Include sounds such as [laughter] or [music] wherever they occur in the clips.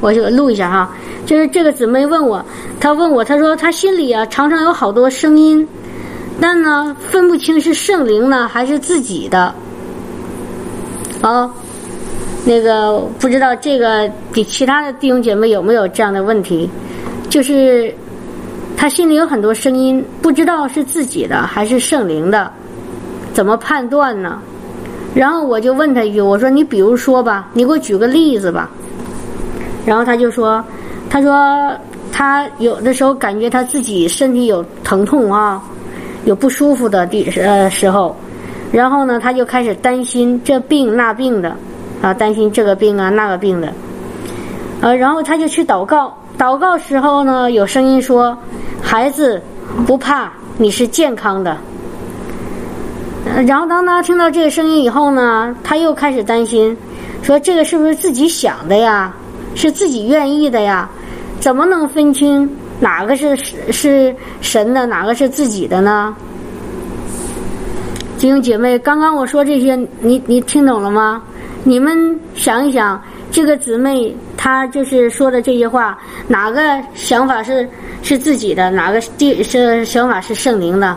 我就录一下哈。就是这个姊妹问我，她问我，她说她心里啊常常有好多声音，但呢分不清是圣灵呢还是自己的。啊，那个不知道这个比其他的弟兄姐妹有没有这样的问题？就是她心里有很多声音，不知道是自己的还是圣灵的，怎么判断呢？然后我就问他一句，我说你比如说吧，你给我举个例子吧。然后他就说，他说他有的时候感觉他自己身体有疼痛啊，有不舒服的地呃时候，然后呢他就开始担心这病那病的，啊担心这个病啊那个病的，呃然后他就去祷告，祷告时候呢有声音说，孩子不怕，你是健康的。然后当他听到这个声音以后呢，他又开始担心，说这个是不是自己想的呀？是自己愿意的呀？怎么能分清哪个是是神的，哪个是自己的呢？弟兄姐妹，刚刚我说这些，你你听懂了吗？你们想一想，这个姊妹她就是说的这些话，哪个想法是是自己的，哪个第是想法是圣灵的？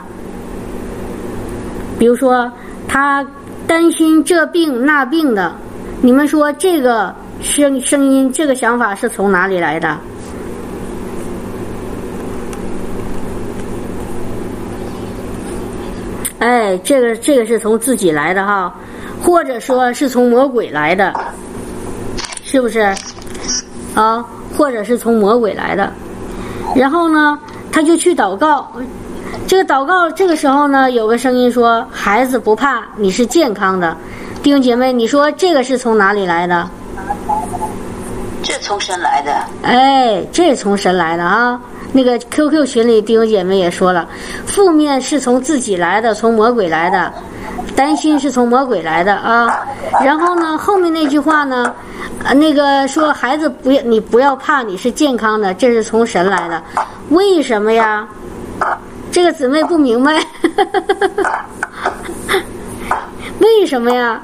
比如说，她担心这病那病的，你们说这个声声音，这个想法是从哪里来的？哎，这个这个是从自己来的哈，或者说是从魔鬼来的，是不是？啊，或者是从魔鬼来的，然后呢，他就去祷告。这个祷告这个时候呢，有个声音说：“孩子不怕，你是健康的。”弟兄姐妹，你说这个是从哪里来的？这从神来的。哎，这从神来的啊！那个 QQ 群里弟兄姐妹也说了，负面是从自己来的，从魔鬼来的；担心是从魔鬼来的啊。然后呢，后面那句话呢，那个说孩子不要，你不要怕，你是健康的，这是从神来的。为什么呀？这个姊妹不明白，[laughs] 为什么呀？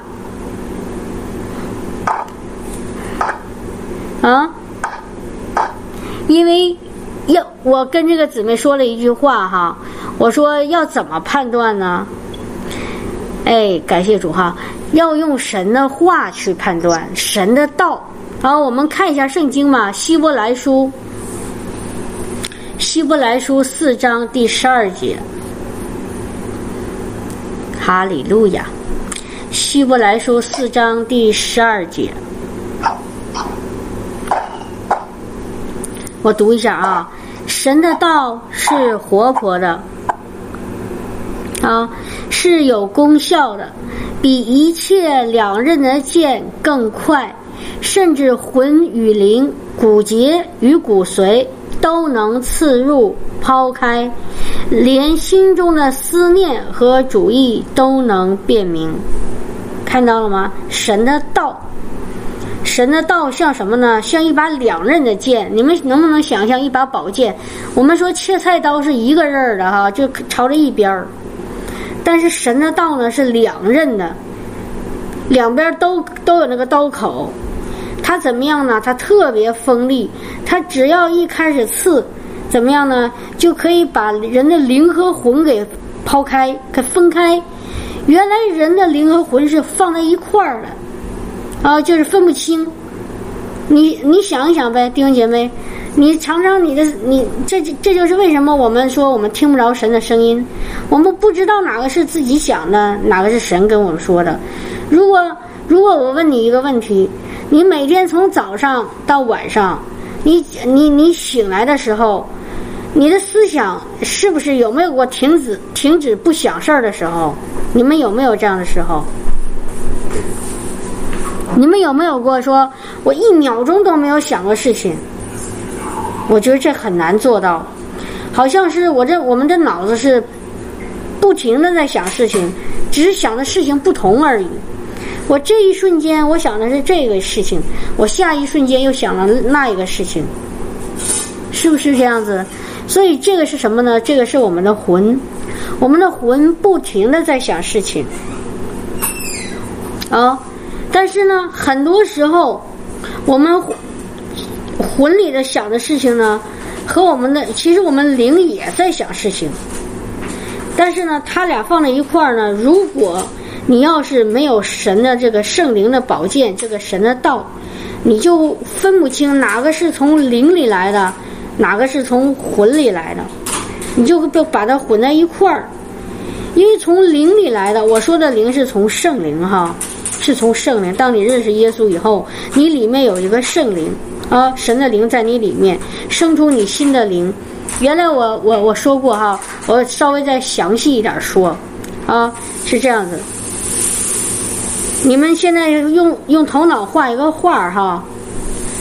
啊？因为要我跟这个姊妹说了一句话哈，我说要怎么判断呢？哎，感谢主哈，要用神的话去判断，神的道。好，我们看一下圣经嘛，《希伯来书》。希伯来书四章第十二节，哈利路亚！希伯来书四章第十二节，我读一下啊。神的道是活泼的，啊，是有功效的，比一切两刃的剑更快，甚至魂与灵、骨节与骨髓。都能刺入、抛开，连心中的思念和主意都能辨明。看到了吗？神的道，神的道像什么呢？像一把两刃的剑。你们能不能想象一把宝剑？我们说切菜刀是一个刃儿的哈，就朝着一边儿。但是神的道呢是两刃的，两边都都有那个刀口。它怎么样呢？它特别锋利，它只要一开始刺，怎么样呢？就可以把人的灵和魂给抛开、给分开。原来人的灵和魂是放在一块儿的，啊，就是分不清。你你想一想呗，弟兄姐妹，你尝尝你的你这这就是为什么我们说我们听不着神的声音，我们不知道哪个是自己想的，哪个是神跟我们说的。如果如果我问你一个问题。你每天从早上到晚上，你你你醒来的时候，你的思想是不是有没有过停止停止不想事儿的时候？你们有没有这样的时候？你们有没有过说我一秒钟都没有想过事情？我觉得这很难做到，好像是我这我们的脑子是不停的在想事情，只是想的事情不同而已。我这一瞬间，我想的是这个事情，我下一瞬间又想了那一个事情，是不是这样子？所以这个是什么呢？这个是我们的魂，我们的魂不停的在想事情，啊，但是呢，很多时候我们魂里的想的事情呢，和我们的其实我们灵也在想事情，但是呢，他俩放在一块儿呢，如果你要是没有神的这个圣灵的宝剑，这个神的道，你就分不清哪个是从灵里来的，哪个是从魂里来的，你就都把它混在一块儿。因为从灵里来的，我说的灵是从圣灵哈，是从圣灵。当你认识耶稣以后，你里面有一个圣灵啊，神的灵在你里面生出你新的灵。原来我我我说过哈，我稍微再详细一点说啊，是这样子。你们现在用用头脑画一个画哈，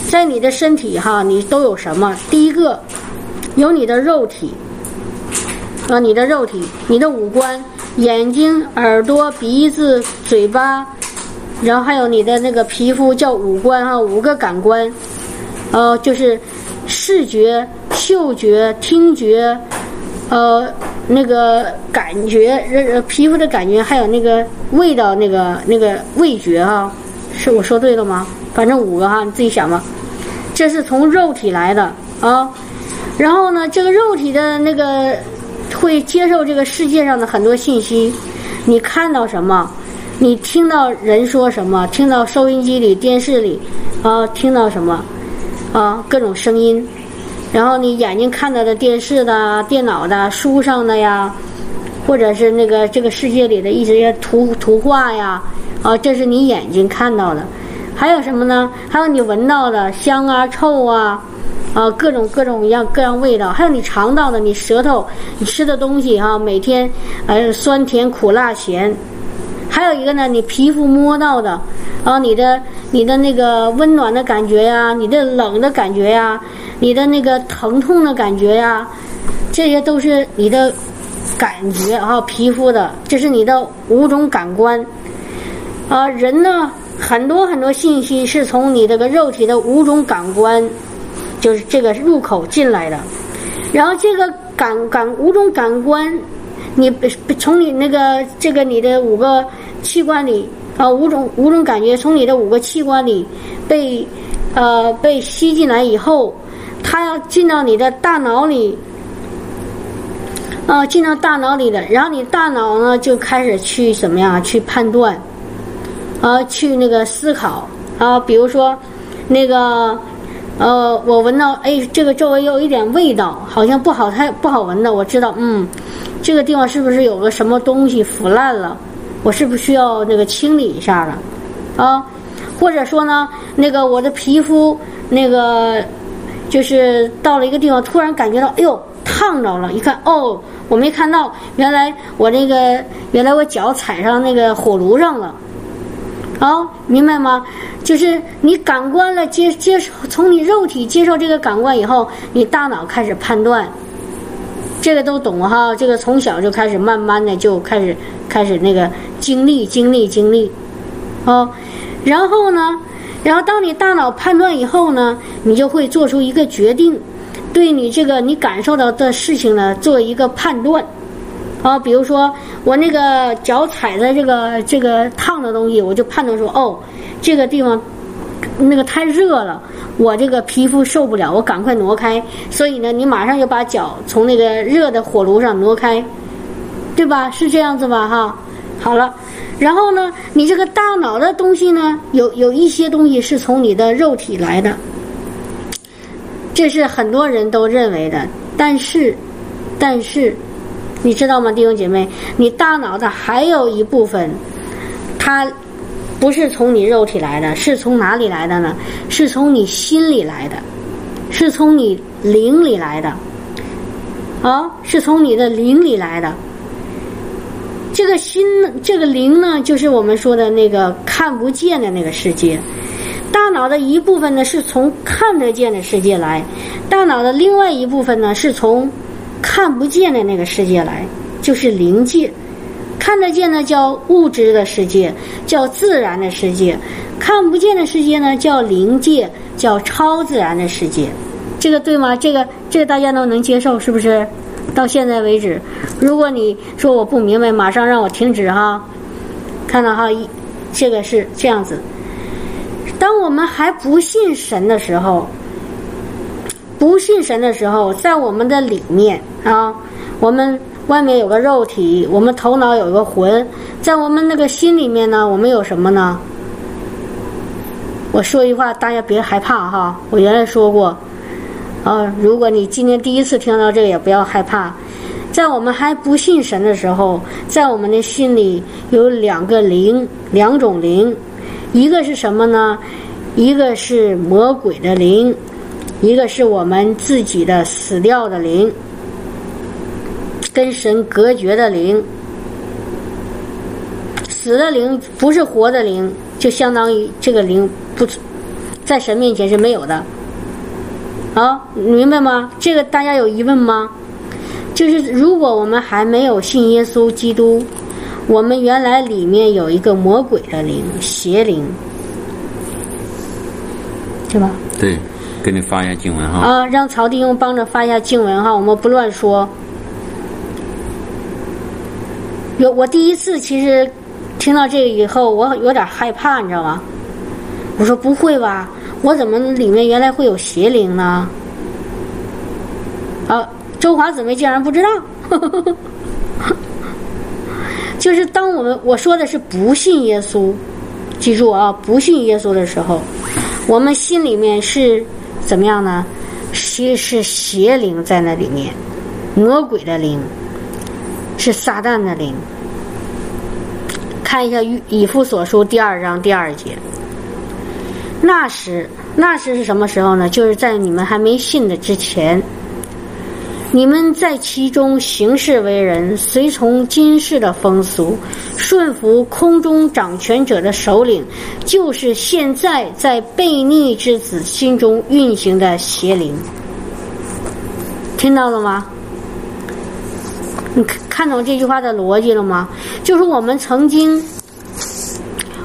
在你的身体哈，你都有什么？第一个有你的肉体。啊，你的肉体，你的五官，眼睛、耳朵、鼻子、嘴巴，然后还有你的那个皮肤，叫五官哈，五个感官，呃，就是视觉、嗅觉、听觉，呃，那个感觉，呃，皮肤的感觉，还有那个味道，那个那个味觉哈，是我说对了吗？反正五个哈，你自己想吧。这是从肉体来的啊，然后呢，这个肉体的那个。会接受这个世界上的很多信息，你看到什么，你听到人说什么，听到收音机里、电视里，啊，听到什么，啊，各种声音，然后你眼睛看到的电视的、电脑的、书上的呀，或者是那个这个世界里的一些图图画呀，啊，这是你眼睛看到的，还有什么呢？还有你闻到的香啊、臭啊。啊，各种各种样各样味道，还有你尝到的，你舌头你吃的东西哈，每天呃酸甜苦辣咸，还有一个呢，你皮肤摸到的，啊，你的你的那个温暖的感觉呀，你的冷的感觉呀，你的那个疼痛的感觉呀，这些都是你的感觉啊，皮肤的，这是你的五种感官。啊，人呢，很多很多信息是从你这个肉体的五种感官。就是这个入口进来的，然后这个感感五种感官，你从你那个这个你的五个器官里啊，五种五种感觉从你的五个器官里被呃被吸进来以后，它要进到你的大脑里，啊，进到大脑里的，然后你大脑呢就开始去怎么样去判断，啊，去那个思考啊，比如说那个。呃，我闻到，哎，这个周围有一点味道，好像不好，太不好闻的。我知道，嗯，这个地方是不是有个什么东西腐烂了？我是不是需要那个清理一下了？啊，或者说呢，那个我的皮肤，那个就是到了一个地方，突然感觉到，哎呦，烫着了。一看，哦，我没看到，原来我那个，原来我脚踩上那个火炉上了。好，明白吗？就是你感官了接接受，从你肉体接受这个感官以后，你大脑开始判断，这个都懂哈。这个从小就开始慢慢的就开始开始那个经历经历经历，哦，然后呢，然后当你大脑判断以后呢，你就会做出一个决定，对你这个你感受到的事情呢做一个判断。啊，比如说我那个脚踩的这个这个烫的东西，我就判断说，哦，这个地方那个太热了，我这个皮肤受不了，我赶快挪开。所以呢，你马上就把脚从那个热的火炉上挪开，对吧？是这样子吧？哈，好了，然后呢，你这个大脑的东西呢，有有一些东西是从你的肉体来的，这是很多人都认为的，但是，但是。你知道吗，弟兄姐妹？你大脑的还有一部分，它不是从你肉体来的，是从哪里来的呢？是从你心里来的，是从你灵里来的，啊，是从你的灵里来的。这个心，这个灵呢，就是我们说的那个看不见的那个世界。大脑的一部分呢，是从看得见的世界来；大脑的另外一部分呢，是从。看不见的那个世界来，就是灵界；看得见的叫物质的世界，叫自然的世界；看不见的世界呢，叫灵界，叫超自然的世界。这个对吗？这个这个大家都能接受，是不是？到现在为止，如果你说我不明白，马上让我停止哈。看到哈，一这个是这样子。当我们还不信神的时候。不信神的时候，在我们的里面啊，我们外面有个肉体，我们头脑有一个魂，在我们那个心里面呢，我们有什么呢？我说一句话，大家别害怕哈。我原来说过，啊，如果你今天第一次听到这个，也不要害怕。在我们还不信神的时候，在我们的心里有两个灵，两种灵，一个是什么呢？一个是魔鬼的灵，一个是我们自己的死掉的灵，跟神隔绝的灵。死的灵不是活的灵，就相当于这个灵不在神面前是没有的。啊，明白吗？这个大家有疑问吗？就是如果我们还没有信耶稣基督，我们原来里面有一个魔鬼的灵、邪灵，是吧？对，给你发一下经文哈。啊，让曹弟兄帮着发一下经文哈，我们不乱说。有我第一次其实听到这个以后，我有点害怕，你知道吗？我说不会吧，我怎么里面原来会有邪灵呢？啊。周华姊妹竟然不知道，[laughs] 就是当我们我说的是不信耶稣，记住啊，不信耶稣的时候，我们心里面是怎么样呢？邪是邪灵在那里面，魔鬼的灵，是撒旦的灵。看一下以以父所书第二章第二节，那时那时是什么时候呢？就是在你们还没信的之前。你们在其中行事为人，随从今世的风俗，顺服空中掌权者的首领，就是现在在悖逆之子心中运行的邪灵。听到了吗？你看懂这句话的逻辑了吗？就是我们曾经，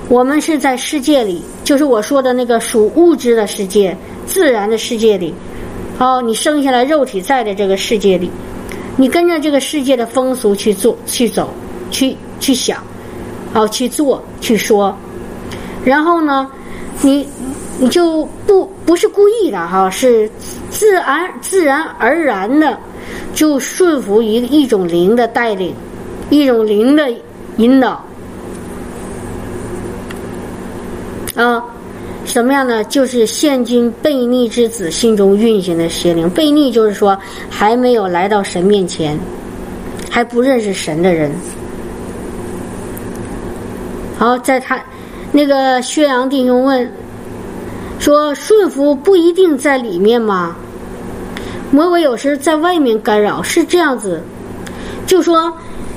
我们是在世界里，就是我说的那个属物质的世界、自然的世界里。哦，你生下来肉体在的这个世界里，你跟着这个世界的风俗去做、去走、去去想，哦，去做、去说，然后呢，你你就不不是故意的哈，是自然自然而然的就顺服于一种灵的带领，一种灵的引导，啊。什么样呢？就是现今悖逆之子心中运行的邪灵。悖逆就是说还没有来到神面前，还不认识神的人。好，在他那个薛阳弟兄问说：“顺服不一定在里面吗？魔鬼有时在外面干扰，是这样子。就说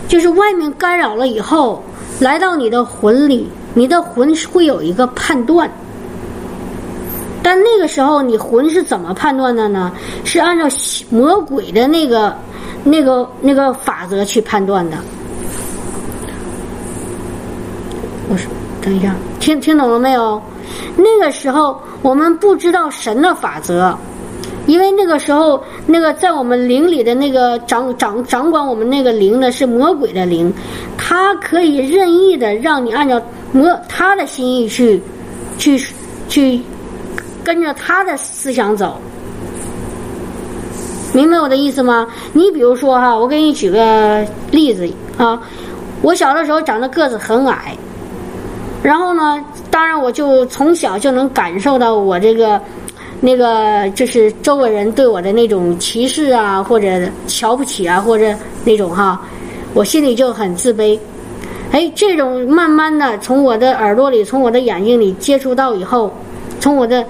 就是外面干扰了以后，来到你的魂里，你的魂会有一个判断。”但那个时候，你魂是怎么判断的呢？是按照魔鬼的那个、那个、那个法则去判断的。我说，等一下，听听懂了没有？那个时候我们不知道神的法则，因为那个时候那个在我们灵里的那个掌掌掌管我们那个灵的是魔鬼的灵，他可以任意的让你按照魔他的心意去去去。跟着他的思想走，明白我的意思吗？你比如说哈，我给你举个例子啊，我小的时候长得个子很矮，然后呢，当然我就从小就能感受到我这个那个就是周围人对我的那种歧视啊，或者瞧不起啊，或者那种哈，我心里就很自卑。哎，这种慢慢的从我的耳朵里，从我的眼睛里接触到以后，从我的。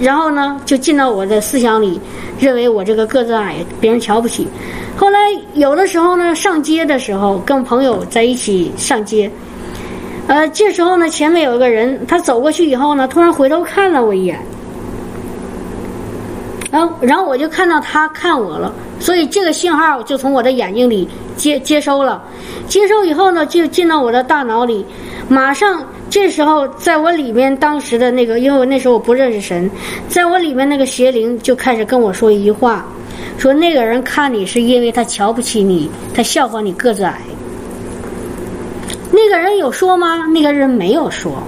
然后呢，就进到我的思想里，认为我这个个子矮，别人瞧不起。后来有的时候呢，上街的时候跟朋友在一起上街，呃，这时候呢，前面有一个人，他走过去以后呢，突然回头看了我一眼，然后然后我就看到他看我了，所以这个信号就从我的眼睛里接接收了，接收以后呢，就进到我的大脑里，马上。这时候，在我里面，当时的那个，因为我那时候我不认识神，在我里面那个邪灵就开始跟我说一句话，说那个人看你是因为他瞧不起你，他笑话你个子矮。那个人有说吗？那个人没有说，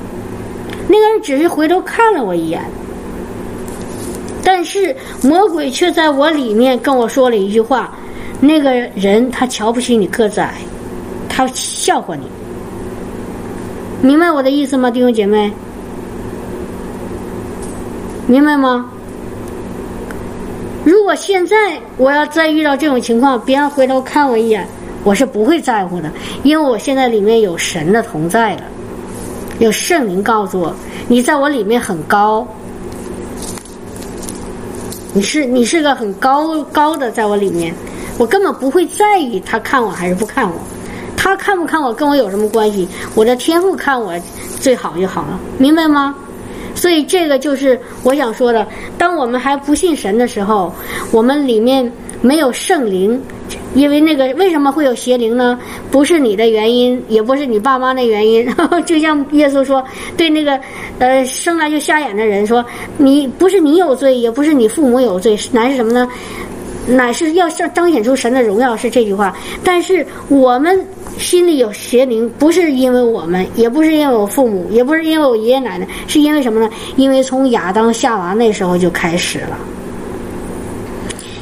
那个人只是回头看了我一眼。但是魔鬼却在我里面跟我说了一句话：那个人他瞧不起你个子矮，他笑话你。明白我的意思吗，弟兄姐妹？明白吗？如果现在我要再遇到这种情况，别人回头看我一眼，我是不会在乎的，因为我现在里面有神的同在了，有圣灵告诉我，你在我里面很高，你是你是个很高高的，在我里面，我根本不会在意他看我还是不看我，他看不看我跟我有什么关系？我的天赋看我最好就好了，明白吗？所以这个就是我想说的。当我们还不信神的时候，我们里面没有圣灵，因为那个为什么会有邪灵呢？不是你的原因，也不是你爸妈的原因。[laughs] 就像耶稣说，对那个呃生来就瞎眼的人说，你不是你有罪，也不是你父母有罪，难是什么呢？乃是要彰彰显出神的荣耀，是这句话。但是我们。心里有邪灵，不是因为我们，也不是因为我父母，也不是因为我爷爷奶奶，是因为什么呢？因为从亚当夏娃那时候就开始了。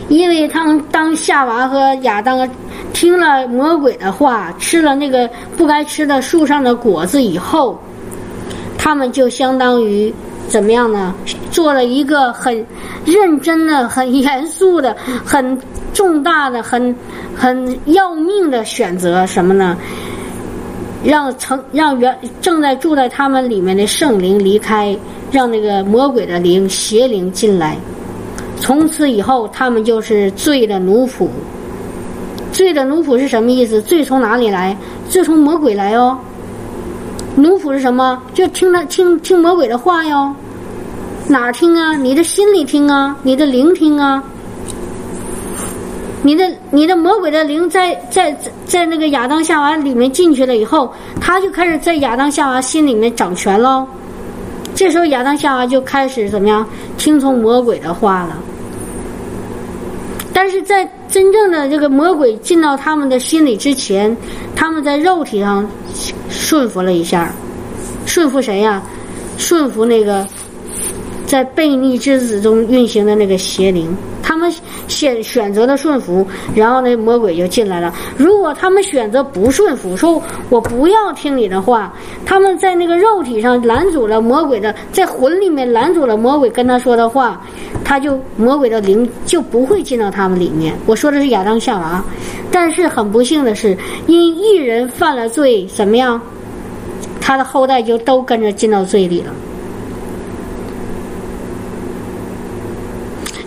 因为他们当夏娃和亚当听了魔鬼的话，吃了那个不该吃的树上的果子以后，他们就相当于怎么样呢？做了一个很认真的、很严肃的、很。重大的、很很要命的选择什么呢？让曾让原正在住在他们里面的圣灵离开，让那个魔鬼的灵邪灵进来。从此以后，他们就是罪的奴仆。罪的奴仆是什么意思？罪从哪里来？罪从魔鬼来哦。奴仆是什么？就听他听听魔鬼的话哟。哪儿听啊？你的心里听啊，你的灵听啊。你的你的魔鬼的灵在在在那个亚当夏娃里面进去了以后，他就开始在亚当夏娃心里面掌权喽。这时候亚当夏娃就开始怎么样听从魔鬼的话了。但是在真正的这个魔鬼进到他们的心里之前，他们在肉体上顺服了一下，顺服谁呀？顺服那个在悖逆之子中运行的那个邪灵。他们选选择了顺服，然后那魔鬼就进来了。如果他们选择不顺服，说我不要听你的话，他们在那个肉体上拦阻了魔鬼的，在魂里面拦阻了魔鬼跟他说的话，他就魔鬼的灵就不会进到他们里面。我说的是亚当夏娃，但是很不幸的是，因一人犯了罪，怎么样，他的后代就都跟着进到罪里了。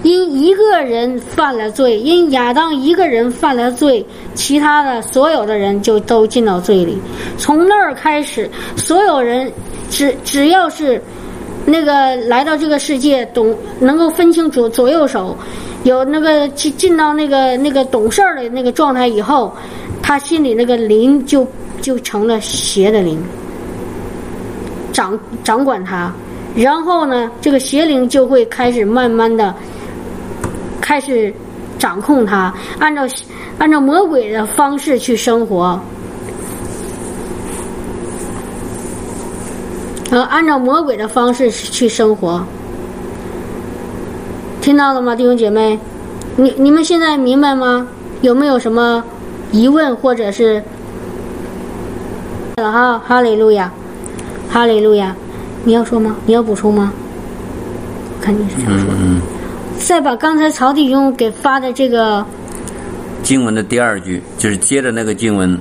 因一个人犯了罪，因亚当一个人犯了罪，其他的所有的人就都进到罪里。从那儿开始，所有人只只要是那个来到这个世界，懂能够分清楚左右手，有那个进进到那个那个懂事儿的那个状态以后，他心里那个灵就就成了邪的灵，掌掌管他。然后呢，这个邪灵就会开始慢慢的。开始掌控他，按照按照魔鬼的方式去生活，呃，按照魔鬼的方式去生活，听到了吗，弟兄姐妹？你你们现在明白吗？有没有什么疑问或者是？哈，哈利路亚，哈利路亚，你要说吗？你要补充吗？看你是想说。再把刚才曹弟兄给发的这个经文的第二句，就是接着那个经文，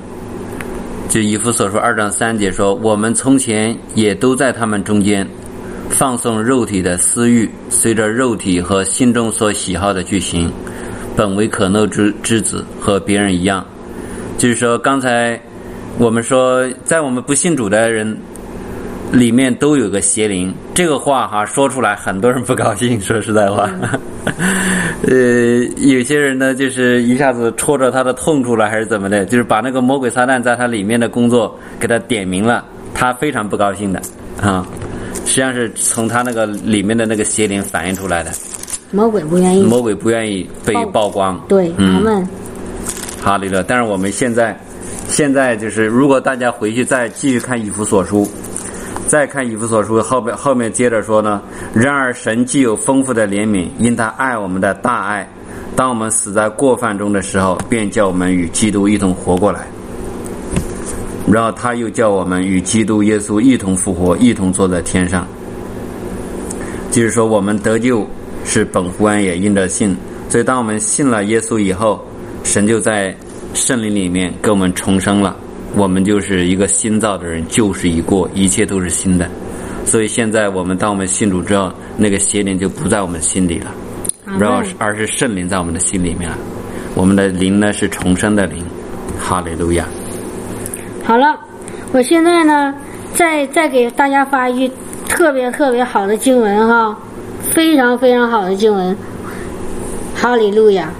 就以弗所说二章三节说：“我们从前也都在他们中间，放纵肉体的私欲，随着肉体和心中所喜好的去行，本为可怒之之子，和别人一样。”就是说，刚才我们说，在我们不信主的人。里面都有个邪灵，这个话哈说出来，很多人不高兴。[laughs] 说实在话，[laughs] 呃，有些人呢，就是一下子戳着他的痛处了，还是怎么的，就是把那个魔鬼撒旦在他里面的工作给他点明了，他非常不高兴的啊。实际上是从他那个里面的那个邪灵反映出来的。魔鬼不愿意。魔鬼不愿意被曝光。对，他们。好，李乐。但是我们现在，现在就是，如果大家回去再继续看以弗所书。再看以弗所书后边后面接着说呢，然而神既有丰富的怜悯，因他爱我们的大爱，当我们死在过犯中的时候，便叫我们与基督一同活过来。然后他又叫我们与基督耶稣一同复活，一同坐在天上。就是说，我们得救是本乎恩也因着信，所以当我们信了耶稣以后，神就在圣灵里面给我们重生了。我们就是一个新造的人，旧事已过，一切都是新的。所以现在我们当我们信主之后，那个邪灵就不在我们心里了，然后而是圣灵在我们的心里面了。我们的灵呢是重生的灵，哈利路亚。好了，我现在呢，再再给大家发一句特别特别好的经文哈，非常非常好的经文，哈利路亚，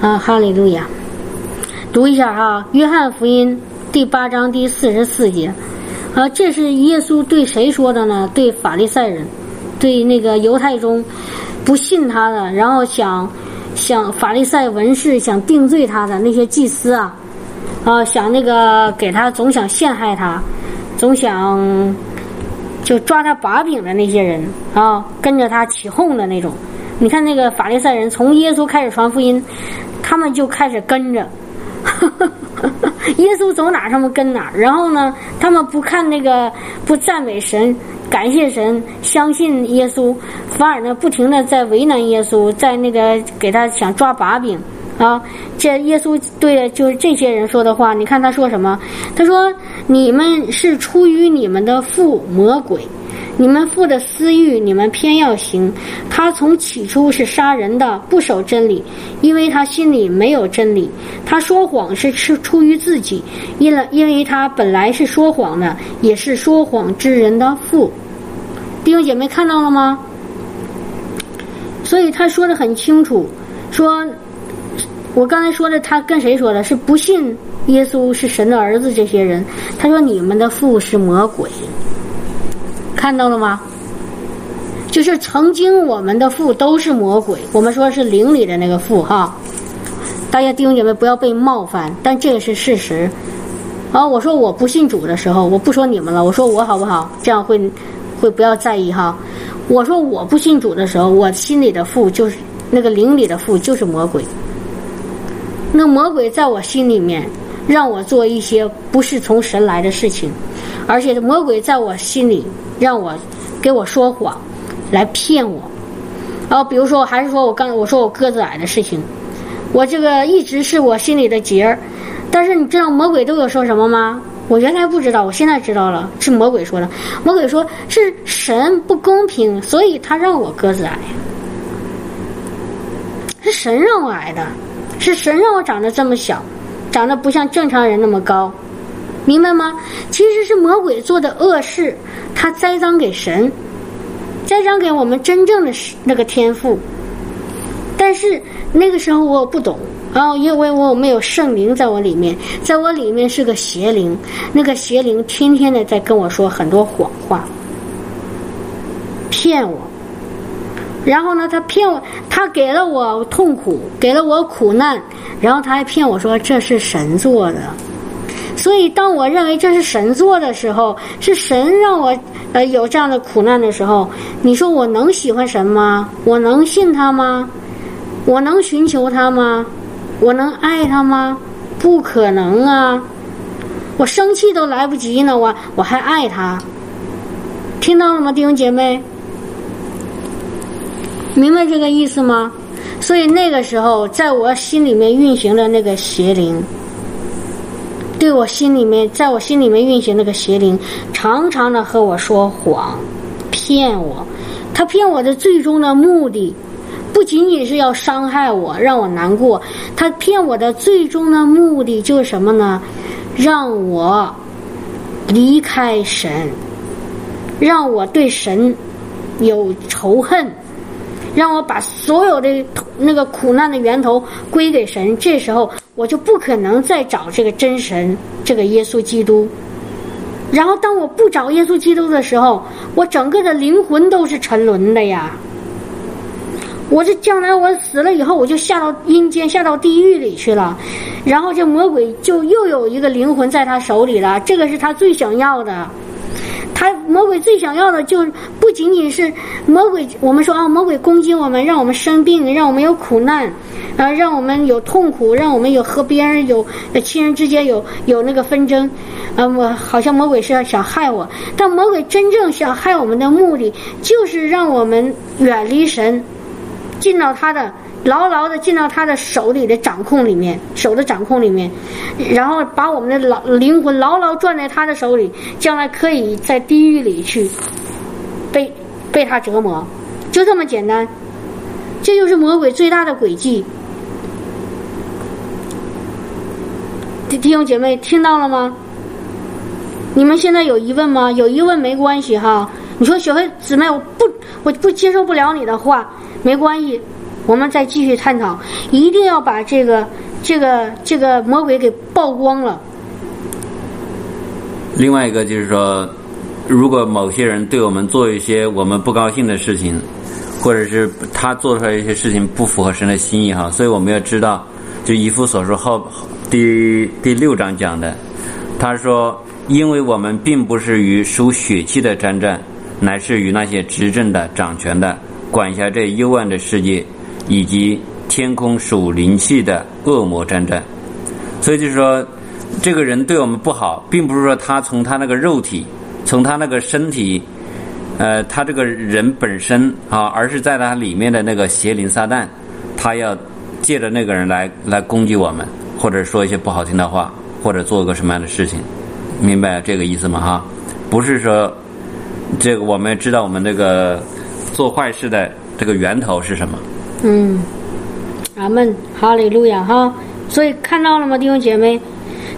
啊，哈利路亚，读一下哈，《约翰福音》第八章第四十四节，啊，这是耶稣对谁说的呢？对法利赛人，对那个犹太中不信他的，然后想想法利赛文士想定罪他的那些祭司啊。啊，想那个给他总想陷害他，总想就抓他把柄的那些人啊，跟着他起哄的那种。你看那个法利赛人，从耶稣开始传福音，他们就开始跟着，[laughs] 耶稣走哪他们跟哪。然后呢，他们不看那个，不赞美神，感谢神，相信耶稣，反而呢不停的在为难耶稣，在那个给他想抓把柄。啊，这耶稣对就是这些人说的话，你看他说什么？他说：“你们是出于你们的父魔鬼，你们父的私欲，你们偏要行。他从起初是杀人的，不守真理，因为他心里没有真理。他说谎是出出于自己，因了，因为他本来是说谎的，也是说谎之人的父。弟兄姐妹看到了吗？所以他说的很清楚，说。”我刚才说的，他跟谁说的？是不信耶稣是神的儿子这些人。他说：“你们的父是魔鬼。”看到了吗？就是曾经我们的父都是魔鬼。我们说是灵里的那个父哈。大家弟兄姐妹不要被冒犯，但这个是事实。啊，我说我不信主的时候，我不说你们了，我说我好不好？这样会会不要在意哈。我说我不信主的时候，我心里的父就是那个灵里的父就是魔鬼。那魔鬼在我心里面，让我做一些不是从神来的事情，而且魔鬼在我心里让我给我说谎，来骗我。然后比如说，还是说我刚我说我个子矮的事情，我这个一直是我心里的结儿。但是你知道魔鬼都有说什么吗？我原来不知道，我现在知道了，是魔鬼说的。魔鬼说是神不公平，所以他让我个子矮，是神让我矮的。是神让我长得这么小，长得不像正常人那么高，明白吗？其实是魔鬼做的恶事，他栽赃给神，栽赃给我们真正的那个天赋。但是那个时候我不懂，然后因为我没有圣灵在我里面，在我里面是个邪灵，那个邪灵天天的在跟我说很多谎话，骗我。然后呢，他骗我，他给了我痛苦，给了我苦难，然后他还骗我说这是神做的。所以，当我认为这是神做的时候，是神让我呃有这样的苦难的时候，你说我能喜欢神吗？我能信他吗？我能寻求他吗？我能爱他吗？不可能啊！我生气都来不及呢，我我还爱他？听到了吗，弟兄姐妹？明白这个意思吗？所以那个时候，在我心里面运行的那个邪灵，对我心里面，在我心里面运行那个邪灵，常常的和我说谎，骗我。他骗我的最终的目的，不仅仅是要伤害我，让我难过。他骗我的最终的目的就是什么呢？让我离开神，让我对神有仇恨。让我把所有的那个苦难的源头归给神，这时候我就不可能再找这个真神，这个耶稣基督。然后当我不找耶稣基督的时候，我整个的灵魂都是沉沦的呀。我这将来我死了以后，我就下到阴间，下到地狱里去了。然后这魔鬼就又有一个灵魂在他手里了，这个是他最想要的。他魔鬼最想要的就不仅仅是魔鬼，我们说啊，魔鬼攻击我们，让我们生病，让我们有苦难，啊，让我们有痛苦，让我们有和别人有亲人之间有有那个纷争，啊，我好像魔鬼是要想害我，但魔鬼真正想害我们的目的，就是让我们远离神，进到他的。牢牢的进到他的手里的掌控里面，手的掌控里面，然后把我们的老灵魂牢牢攥在他的手里，将来可以在地狱里去被被他折磨，就这么简单。这就是魔鬼最大的诡计。弟弟兄姐妹听到了吗？你们现在有疑问吗？有疑问没关系哈。你说小黑姊妹，我不我不接受不了你的话，没关系。我们再继续探讨，一定要把这个、这个、这个魔鬼给曝光了。另外一个就是说，如果某些人对我们做一些我们不高兴的事情，或者是他做出来一些事情不符合神的心意哈，所以我们要知道，就以夫所说后第第六章讲的，他说，因为我们并不是与属血气的战战，乃是与那些执政的、掌权的、管辖这幽暗的世界。以及天空属灵气的恶魔战争，所以就是说，这个人对我们不好，并不是说他从他那个肉体，从他那个身体，呃，他这个人本身啊，而是在他里面的那个邪灵撒旦，他要借着那个人来来攻击我们，或者说一些不好听的话，或者做个什么样的事情，明白这个意思吗？哈，不是说这个我们知道我们这个做坏事的这个源头是什么。嗯，阿门，哈利路亚哈！所以看到了吗，弟兄姐妹？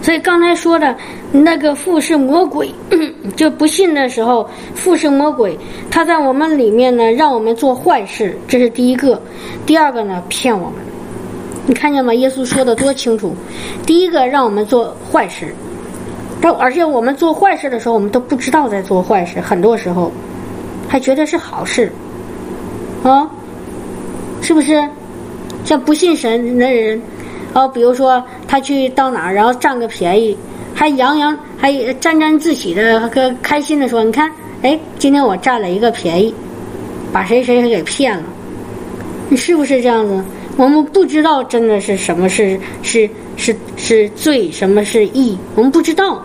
所以刚才说的那个富是魔鬼，[coughs] 就不信的时候，富是魔鬼，他在我们里面呢，让我们做坏事，这是第一个；第二个呢，骗我们。你看见吗？耶稣说的多清楚。第一个让我们做坏事，但而且我们做坏事的时候，我们都不知道在做坏事，很多时候还觉得是好事，啊。是不是像不信神的人？哦，比如说他去到哪儿，然后占个便宜，还洋洋还沾沾自喜的、个开心的说：“你看，哎，今天我占了一个便宜，把谁谁谁给骗了。”你是不是这样子？我们不知道真的是什么是是是是罪，什么是义，我们不知道。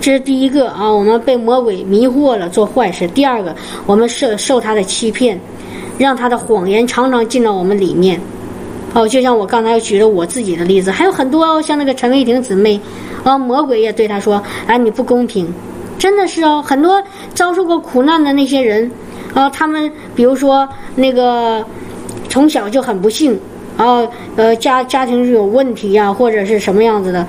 这是第一个啊，我们被魔鬼迷惑了，做坏事。第二个，我们受受他的欺骗。让他的谎言常常进到我们里面，哦，就像我刚才举了我自己的例子，还有很多像那个陈伟霆姊妹，哦，魔鬼也对他说：“哎，你不公平。”真的是哦，很多遭受过苦难的那些人，啊，他们比如说那个从小就很不幸，啊，呃，家家庭是有问题呀，或者是什么样子的。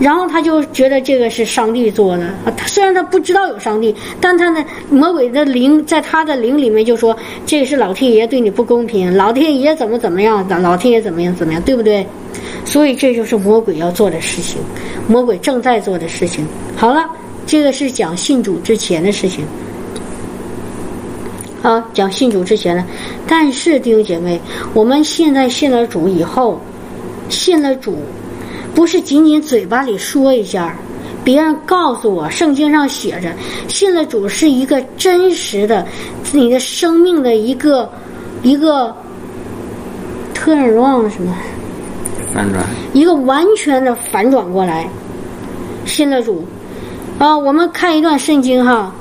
然后他就觉得这个是上帝做的啊，他虽然他不知道有上帝，但他呢，魔鬼的灵在他的灵里面就说，这是老天爷对你不公平，老天爷怎么怎么样的，老天爷怎么样怎么样，对不对？所以这就是魔鬼要做的事情，魔鬼正在做的事情。好了，这个是讲信主之前的事情，好，讲信主之前的。但是弟兄姐妹，我们现在信了主以后，信了主。不是仅仅嘴巴里说一下，别人告诉我，圣经上写着，信了主是一个真实的，你的生命的一个一个 turn around 什么？反转。一个完全的反转过来，信了主啊！我们看一段圣经哈，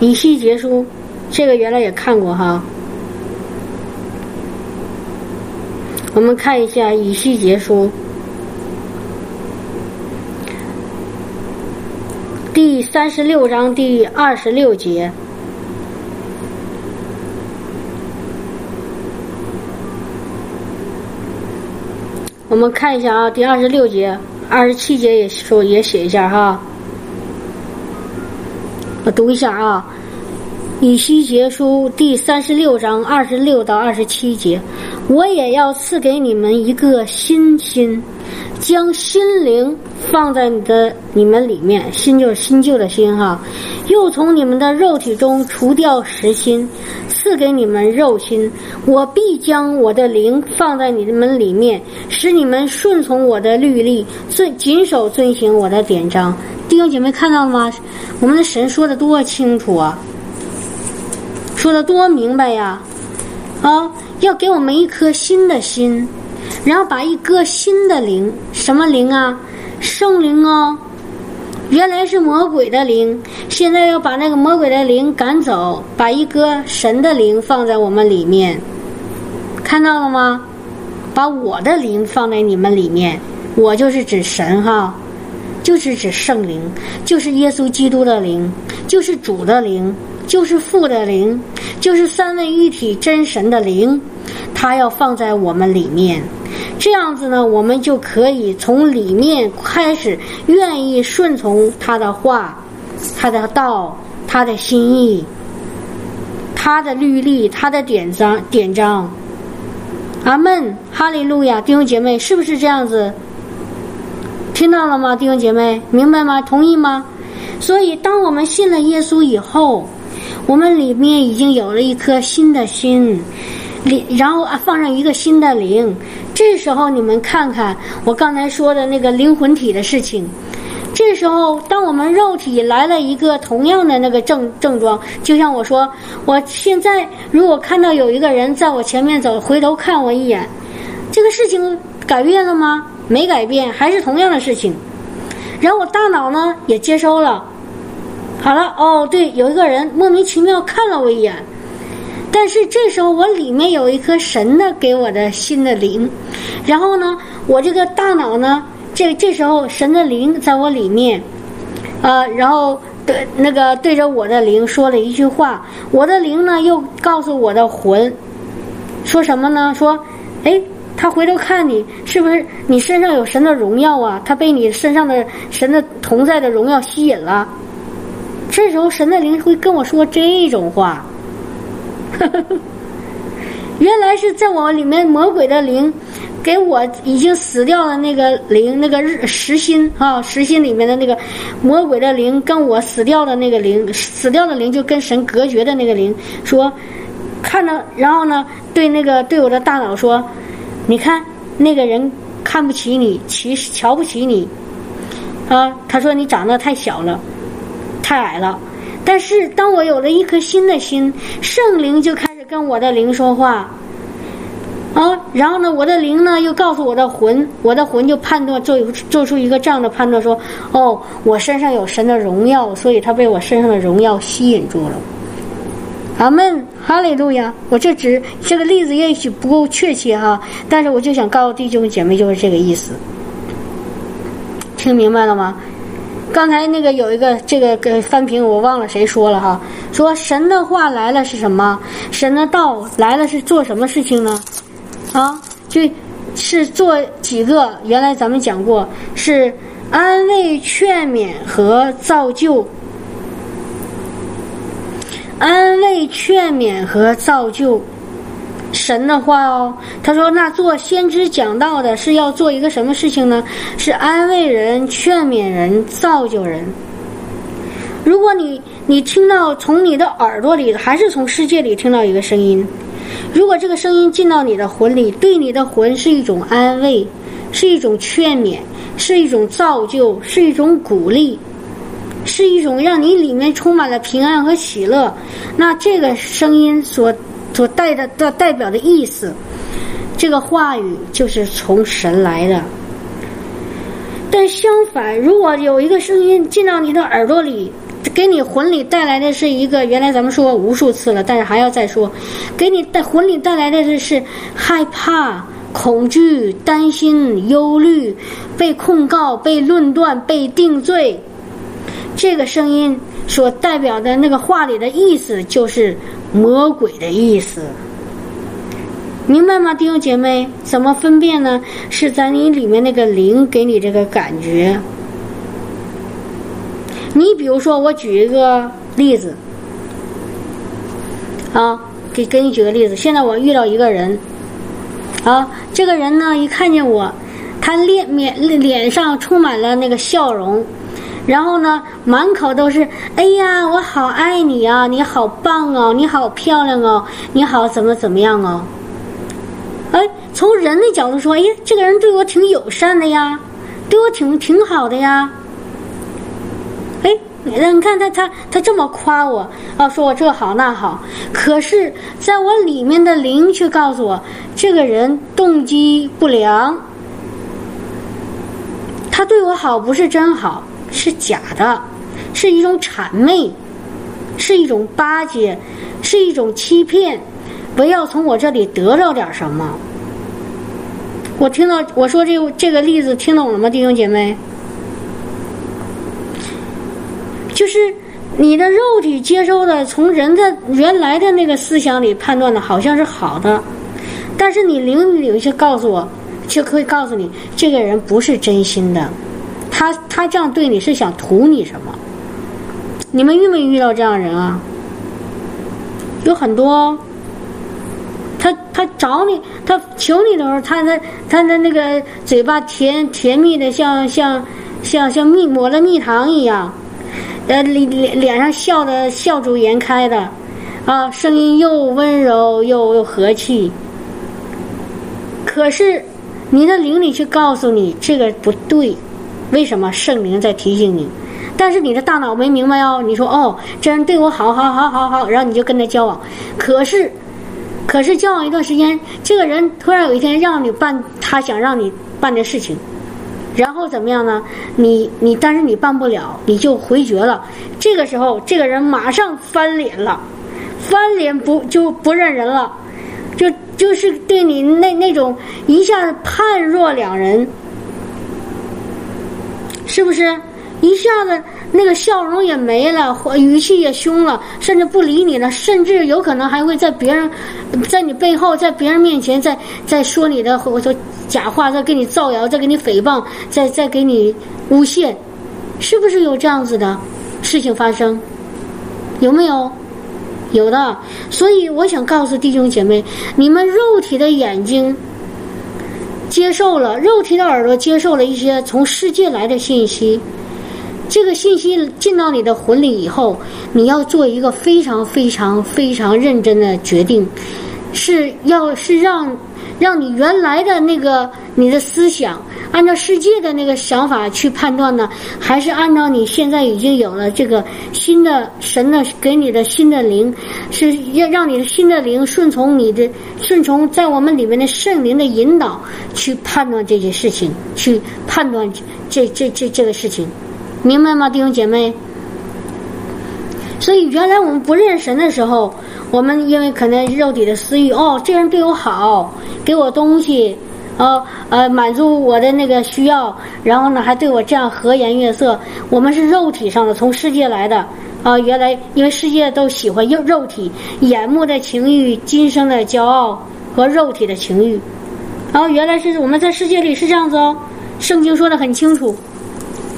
以西结书，这个原来也看过哈。我们看一下以西结书。第三十六章第二十六节，我们看一下啊，第二十六节、二十七节也说也写一下哈。我读一下啊，以西结书第三十六章二十六到二十七节，我也要赐给你们一个新心，将心灵放在你的你们里面，心就是新旧的心哈，又从你们的肉体中除掉实心，赐给你们肉心。我必将我的灵放在你们里面，使你们顺从我的律例，遵谨守遵行我的典章。弟兄姐妹看到了吗？我们的神说的多清楚啊！说的多明白呀，啊，要给我们一颗新的心，然后把一颗新的灵，什么灵啊？圣灵哦，原来是魔鬼的灵，现在要把那个魔鬼的灵赶走，把一颗神的灵放在我们里面，看到了吗？把我的灵放在你们里面，我就是指神哈，就是指圣灵，就是耶稣基督的灵，就是主的灵。就是父的灵，就是三位一体真神的灵，它要放在我们里面，这样子呢，我们就可以从里面开始愿意顺从他的话、他的道、他的心意、他的律例、他的典章典章。阿门，哈利路亚，弟兄姐妹，是不是这样子？听到了吗，弟兄姐妹，明白吗？同意吗？所以，当我们信了耶稣以后。我们里面已经有了一颗新的心，灵，然后啊放上一个新的灵。这时候你们看看我刚才说的那个灵魂体的事情。这时候，当我们肉体来了一个同样的那个症症状，就像我说，我现在如果看到有一个人在我前面走，回头看我一眼，这个事情改变了吗？没改变，还是同样的事情。然后我大脑呢也接收了。好了，哦，对，有一个人莫名其妙看了我一眼，但是这时候我里面有一颗神的给我的新的灵，然后呢，我这个大脑呢，这这时候神的灵在我里面，呃，然后对那个对着我的灵说了一句话，我的灵呢又告诉我的魂，说什么呢？说，哎，他回头看你，是不是你身上有神的荣耀啊？他被你身上的神的同在的荣耀吸引了。这时候，神的灵会跟我说这种话。[laughs] 原来是在我里面，魔鬼的灵给我已经死掉的那个灵，那个日实心啊，实心里面的那个魔鬼的灵，跟我死掉的那个灵，死掉的灵就跟神隔绝的那个灵说，看到，然后呢，对那个对我的大脑说，你看那个人看不起你，其实瞧不起你啊，他说你长得太小了。太矮了，但是当我有了一颗新的心，圣灵就开始跟我的灵说话，啊，然后呢，我的灵呢又告诉我的魂，我的魂就判断做做出一个这样的判断说，哦，我身上有神的荣耀，所以他被我身上的荣耀吸引住了。阿门，哈利路亚！我这只这个例子也许不够确切哈，但是我就想告诉弟兄姐妹就是这个意思，听明白了吗？刚才那个有一个这个个翻屏，我忘了谁说了哈，说神的话来了是什么？神的道来了是做什么事情呢？啊，就是做几个？原来咱们讲过，是安慰、劝勉和造就。安慰、劝勉和造就。神的话哦，他说：“那做先知讲道的是要做一个什么事情呢？是安慰人、劝勉人、造就人。如果你你听到从你的耳朵里，还是从世界里听到一个声音，如果这个声音进到你的魂里，对你的魂是一种安慰，是一种劝勉，是一种造就，是一种鼓励，是一种让你里面充满了平安和喜乐，那这个声音所。”所带的的代表的意思，这个话语就是从神来的。但相反，如果有一个声音进到你的耳朵里，给你魂里带来的是一个，原来咱们说无数次了，但是还要再说，给你带魂里带来的是是害怕、恐惧、担心、忧虑、被控告、被论断、被定罪。这个声音所代表的那个话里的意思就是。魔鬼的意思，明白吗，弟兄姐妹？怎么分辨呢？是在你里面那个灵给你这个感觉。你比如说，我举一个例子，啊，给给你举个例子，现在我遇到一个人，啊，这个人呢一看见我，他脸面脸上充满了那个笑容，然后呢满口都是哎呀，我好爱你啊，你好棒哦，你好漂亮哦，你好怎么怎么样哦。哎，从人的角度说，哎，这个人对我挺友善的呀，对我挺挺好的呀。哎，你看他他他这么夸我啊，说我这好那好，可是在我里面的灵却告诉我，这个人动机不良，他对我好不是真好，是假的，是一种谄媚，是一种巴结，是一种欺骗。不要从我这里得到点什么。我听到我说这这个例子听懂了吗，弟兄姐妹？就是你的肉体接收的，从人的原来的那个思想里判断的，好像是好的，但是你灵里却告诉我，却可以告诉你，这个人不是真心的，他他这样对你是想图你什么？你们遇没遇到这样人啊？有很多。他他找你，他求你的时候，他的他的那个嘴巴甜甜蜜的，像像像像蜜抹了蜜糖一样，呃脸脸脸上笑的笑逐颜开的，啊，声音又温柔又又和气。可是你的灵里却告诉你这个不对，为什么？圣灵在提醒你，但是你的大脑没明白哦。你说哦，这人对我好好好好好，然后你就跟他交往，可是。可是交往一段时间，这个人突然有一天让你办他想让你办的事情，然后怎么样呢？你你但是你办不了，你就回绝了。这个时候，这个人马上翻脸了，翻脸不就不认人了，就就是对你那那种一下子判若两人，是不是？一下子那个笑容也没了，语气也凶了，甚至不理你了，甚至有可能还会在别人，在你背后，在别人面前，在在说你的我说假话，在给你造谣，在给你诽谤，在在给你诬陷，是不是有这样子的事情发生？有没有？有的。所以我想告诉弟兄姐妹，你们肉体的眼睛接受了，肉体的耳朵接受了一些从世界来的信息。这个信息进到你的魂里以后，你要做一个非常非常非常认真的决定，是要是让让你原来的那个你的思想按照世界的那个想法去判断呢，还是按照你现在已经有了这个新的神的给你的新的灵，是要让你的新的灵顺从你的顺从在我们里面的圣灵的引导去判断这些事情，去判断这这这这个事情。明白吗，弟兄姐妹？所以原来我们不认神的时候，我们因为可能肉体的私欲，哦，这人对我好，给我东西，呃呃，满足我的那个需要，然后呢还对我这样和颜悦色。我们是肉体上的，从世界来的啊。原来因为世界都喜欢肉肉体，眼目的情欲、今生的骄傲和肉体的情欲。然后原来是我们在世界里是这样子哦，圣经说的很清楚。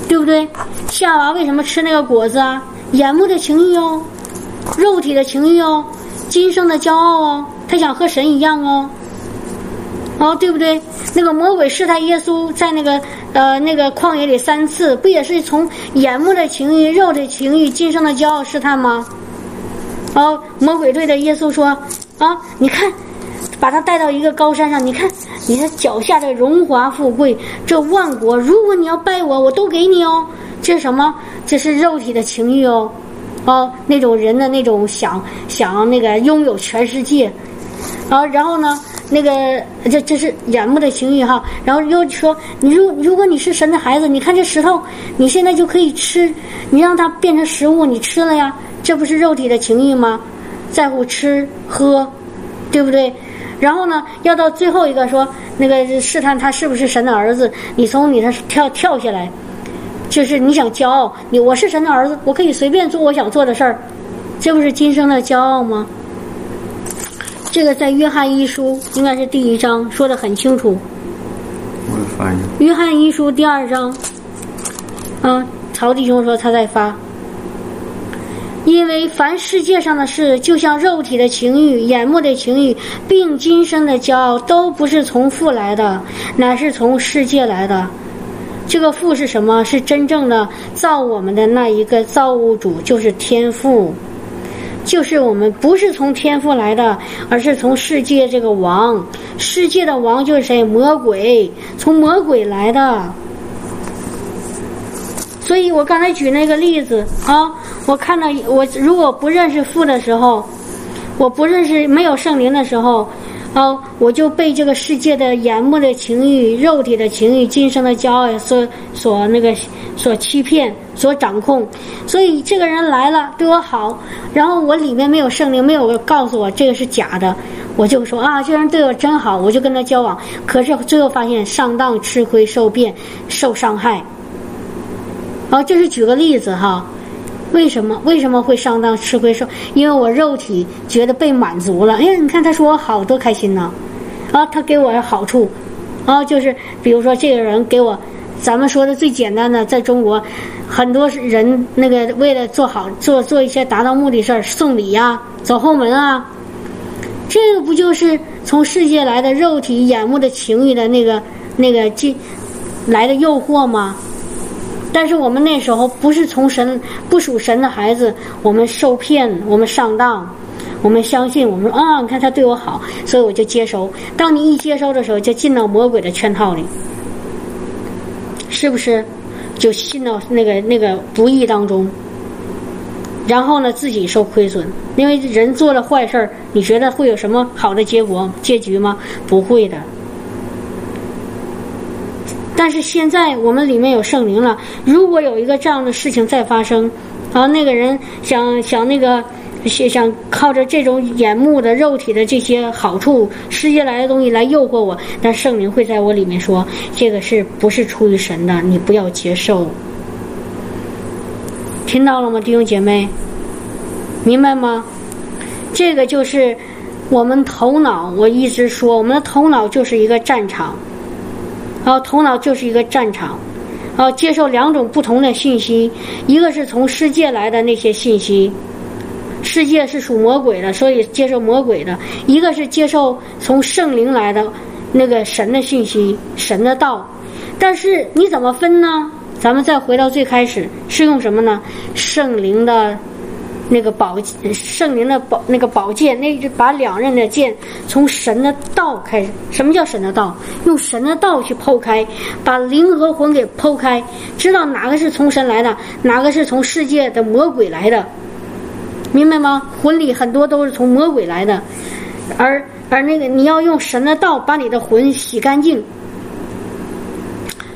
对不对？夏娃为什么吃那个果子啊？眼目的情欲哦，肉体的情欲哦，今生的骄傲哦，他想和神一样哦，哦，对不对？那个魔鬼试探耶稣在那个呃那个旷野里三次，不也是从眼目的情欲、肉的情欲、今生的骄傲试探吗？哦，魔鬼对着耶稣说：“啊，你看。”把他带到一个高山上，你看，你的脚下的荣华富贵，这万国，如果你要拜我，我都给你哦。这是什么？这是肉体的情欲哦，哦，那种人的那种想想那个拥有全世界，啊，然后呢，那个这这是眼目的情欲哈，然后又说，你如如果你是神的孩子，你看这石头，你现在就可以吃，你让它变成食物，你吃了呀，这不是肉体的情欲吗？在乎吃喝，对不对？然后呢，要到最后一个说那个试探他是不是神的儿子，你从你那跳跳下来，就是你想骄傲，你我是神的儿子，我可以随便做我想做的事儿，这不是今生的骄傲吗？这个在约翰一书应该是第一章说的很清楚。我翻译。约翰一书第二章，嗯，曹弟兄说他在发。因为凡世界上的事，就像肉体的情欲、眼目的情欲，并今生的骄傲，都不是从父来的，乃是从世界来的。这个父是什么？是真正的造我们的那一个造物主，就是天父，就是我们不是从天父来的，而是从世界这个王。世界的王就是谁？魔鬼，从魔鬼来的。所以我刚才举那个例子啊，我看到我如果不认识父的时候，我不认识没有圣灵的时候，哦，我就被这个世界的眼目的情欲、肉体的情欲、今生的骄傲所所那个所欺骗、所掌控。所以这个人来了对我好，然后我里面没有圣灵，没有告诉我这个是假的，我就说啊，这人对我真好，我就跟他交往。可是最后发现上当、吃亏、受骗、受伤害。好，这是举个例子哈，为什么为什么会上当吃亏受？因为我肉体觉得被满足了。哎呀，你看他说我好多开心呢，啊，他给我好处，啊，就是比如说这个人给我，咱们说的最简单的，在中国，很多人那个为了做好做做一些达到目的事儿，送礼呀，走后门啊，这个不就是从世界来的肉体眼目的情欲的那个那个进来的诱惑吗？但是我们那时候不是从神不属神的孩子，我们受骗，我们上当，我们相信，我们说啊，你看他对我好，所以我就接收。当你一接收的时候，就进到魔鬼的圈套里，是不是？就进到那个那个不义当中，然后呢，自己受亏损。因为人做了坏事儿，你觉得会有什么好的结果结局吗？不会的。但是现在我们里面有圣灵了，如果有一个这样的事情再发生，然后那个人想想那个想靠着这种眼目的肉体的这些好处、世界来的东西来诱惑我，但圣灵会在我里面说，这个是不是出于神的？你不要接受。听到了吗，弟兄姐妹？明白吗？这个就是我们头脑，我一直说，我们的头脑就是一个战场。然后头脑就是一个战场，然后接受两种不同的信息，一个是从世界来的那些信息，世界是属魔鬼的，所以接受魔鬼的；一个是接受从圣灵来的那个神的信息，神的道。但是你怎么分呢？咱们再回到最开始，是用什么呢？圣灵的。那个宝圣灵的宝那个宝剑，那只把两刃的剑从神的道开始。什么叫神的道？用神的道去剖开，把灵和魂给剖开，知道哪个是从神来的，哪个是从世界的魔鬼来的，明白吗？魂里很多都是从魔鬼来的，而而那个你要用神的道把你的魂洗干净，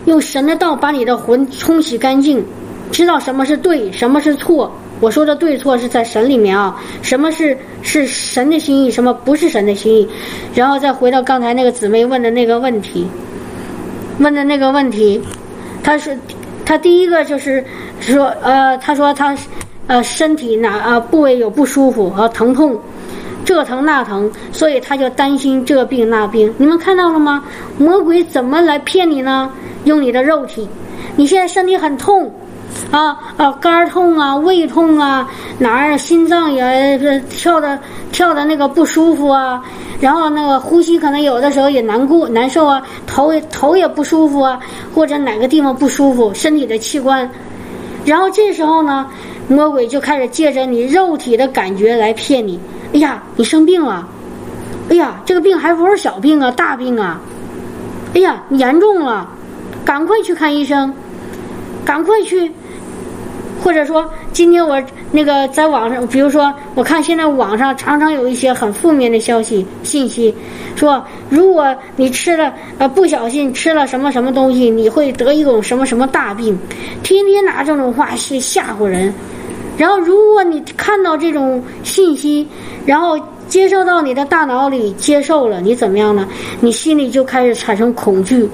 用神的道把你的魂冲洗干净，知道什么是对，什么是错。我说的对错是在神里面啊，什么是是神的心意，什么不是神的心意，然后再回到刚才那个姊妹问的那个问题，问的那个问题，他是他第一个就是说呃，他说他呃身体哪啊部位有不舒服和疼痛，这疼那疼，所以他就担心这病那病。你们看到了吗？魔鬼怎么来骗你呢？用你的肉体，你现在身体很痛。啊啊，肝痛啊，胃痛啊，哪儿心脏也跳的跳的那个不舒服啊，然后那个呼吸可能有的时候也难过难受啊，头头也不舒服啊，或者哪个地方不舒服，身体的器官，然后这时候呢，魔鬼就开始借着你肉体的感觉来骗你。哎呀，你生病了，哎呀，这个病还不是小病啊，大病啊，哎呀，你严重了，赶快去看医生，赶快去。或者说，今天我那个在网上，比如说，我看现在网上常常有一些很负面的消息信息，说如果你吃了呃不小心吃了什么什么东西，你会得一种什么什么大病，天天拿这种话去吓唬人。然后，如果你看到这种信息，然后接受到你的大脑里接受了，你怎么样呢？你心里就开始产生恐惧。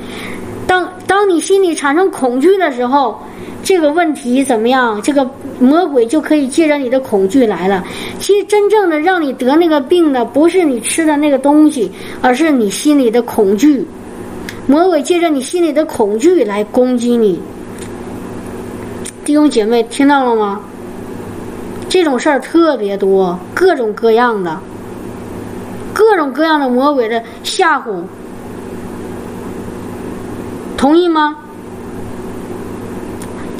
当当你心里产生恐惧的时候。这个问题怎么样？这个魔鬼就可以借着你的恐惧来了。其实真正的让你得那个病的，不是你吃的那个东西，而是你心里的恐惧。魔鬼借着你心里的恐惧来攻击你。弟兄姐妹，听到了吗？这种事儿特别多，各种各样的，各种各样的魔鬼的吓唬，同意吗？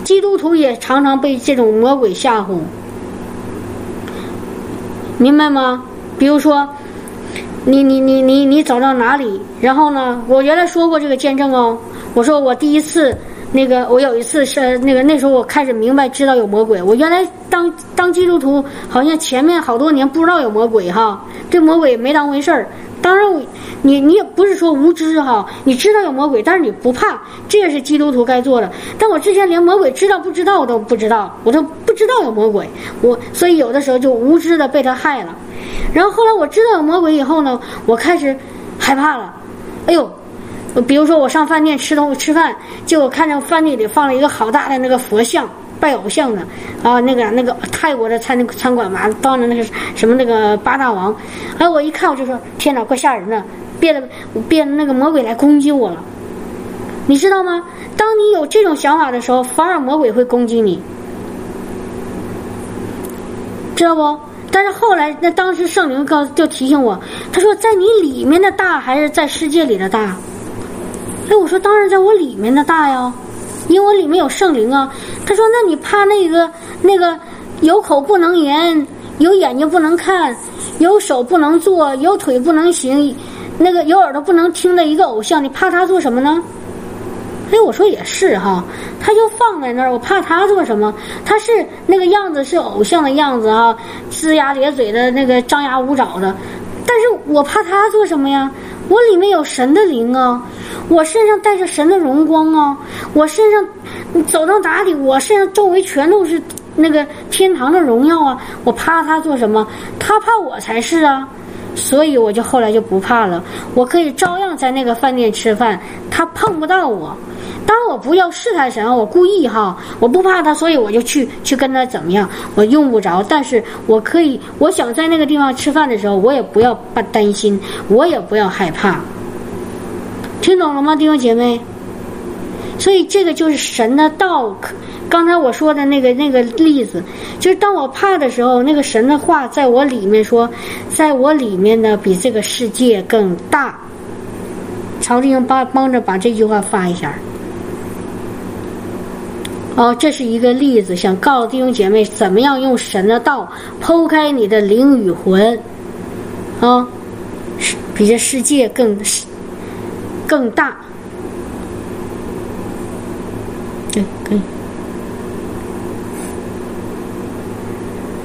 基督徒也常常被这种魔鬼吓唬，明白吗？比如说，你你你你你走到哪里，然后呢？我原来说过这个见证哦，我说我第一次。那个，我有一次是那个那时候我开始明白知道有魔鬼。我原来当当基督徒，好像前面好多年不知道有魔鬼哈，这魔鬼没当回事儿。当然，你你也不是说无知哈，你知道有魔鬼，但是你不怕，这也是基督徒该做的。但我之前连魔鬼知道不知道我都不知道，我都不知道有魔鬼，我所以有的时候就无知的被他害了。然后后来我知道有魔鬼以后呢，我开始害怕了。哎呦！比如说，我上饭店吃东吃饭，结果看见饭店里放了一个好大的那个佛像，拜偶像的啊，那个那个泰国的餐餐馆嘛，当着那个什么那个八大王，哎，我一看我就说天哪，怪吓人的，变了变了那个魔鬼来攻击我了，你知道吗？当你有这种想法的时候，反而魔鬼会攻击你，知道不？但是后来，那当时圣灵告就提醒我，他说在你里面的大还是在世界里的大？哎，我说当然在我里面的大呀，因为我里面有圣灵啊。他说：“那你怕那个那个有口不能言，有眼睛不能看，有手不能做，有腿不能行，那个有耳朵不能听的一个偶像，你怕他做什么呢？”哎，我说也是哈，他就放在那儿，我怕他做什么？他是那个样子是偶像的样子啊，龇牙咧嘴的那个张牙舞爪的，但是我怕他做什么呀？我里面有神的灵啊，我身上带着神的荣光啊，我身上走到哪里，我身上周围全都是那个天堂的荣耀啊！我怕他做什么？他怕我才是啊！所以我就后来就不怕了，我可以照样在那个饭店吃饭，他碰不到我。当我不要试探神，我故意哈，我不怕他，所以我就去去跟他怎么样？我用不着，但是我可以，我想在那个地方吃饭的时候，我也不要担担心，我也不要害怕。听懂了吗，弟兄姐妹？所以这个就是神的道。刚才我说的那个那个例子，就是当我怕的时候，那个神的话在我里面说，在我里面呢，比这个世界更大。曹弟兄帮帮着把这句话发一下。哦，这是一个例子，想告诉弟兄姐妹怎么样用神的道剖开你的灵与魂，啊，比这世界更更大。对，可以。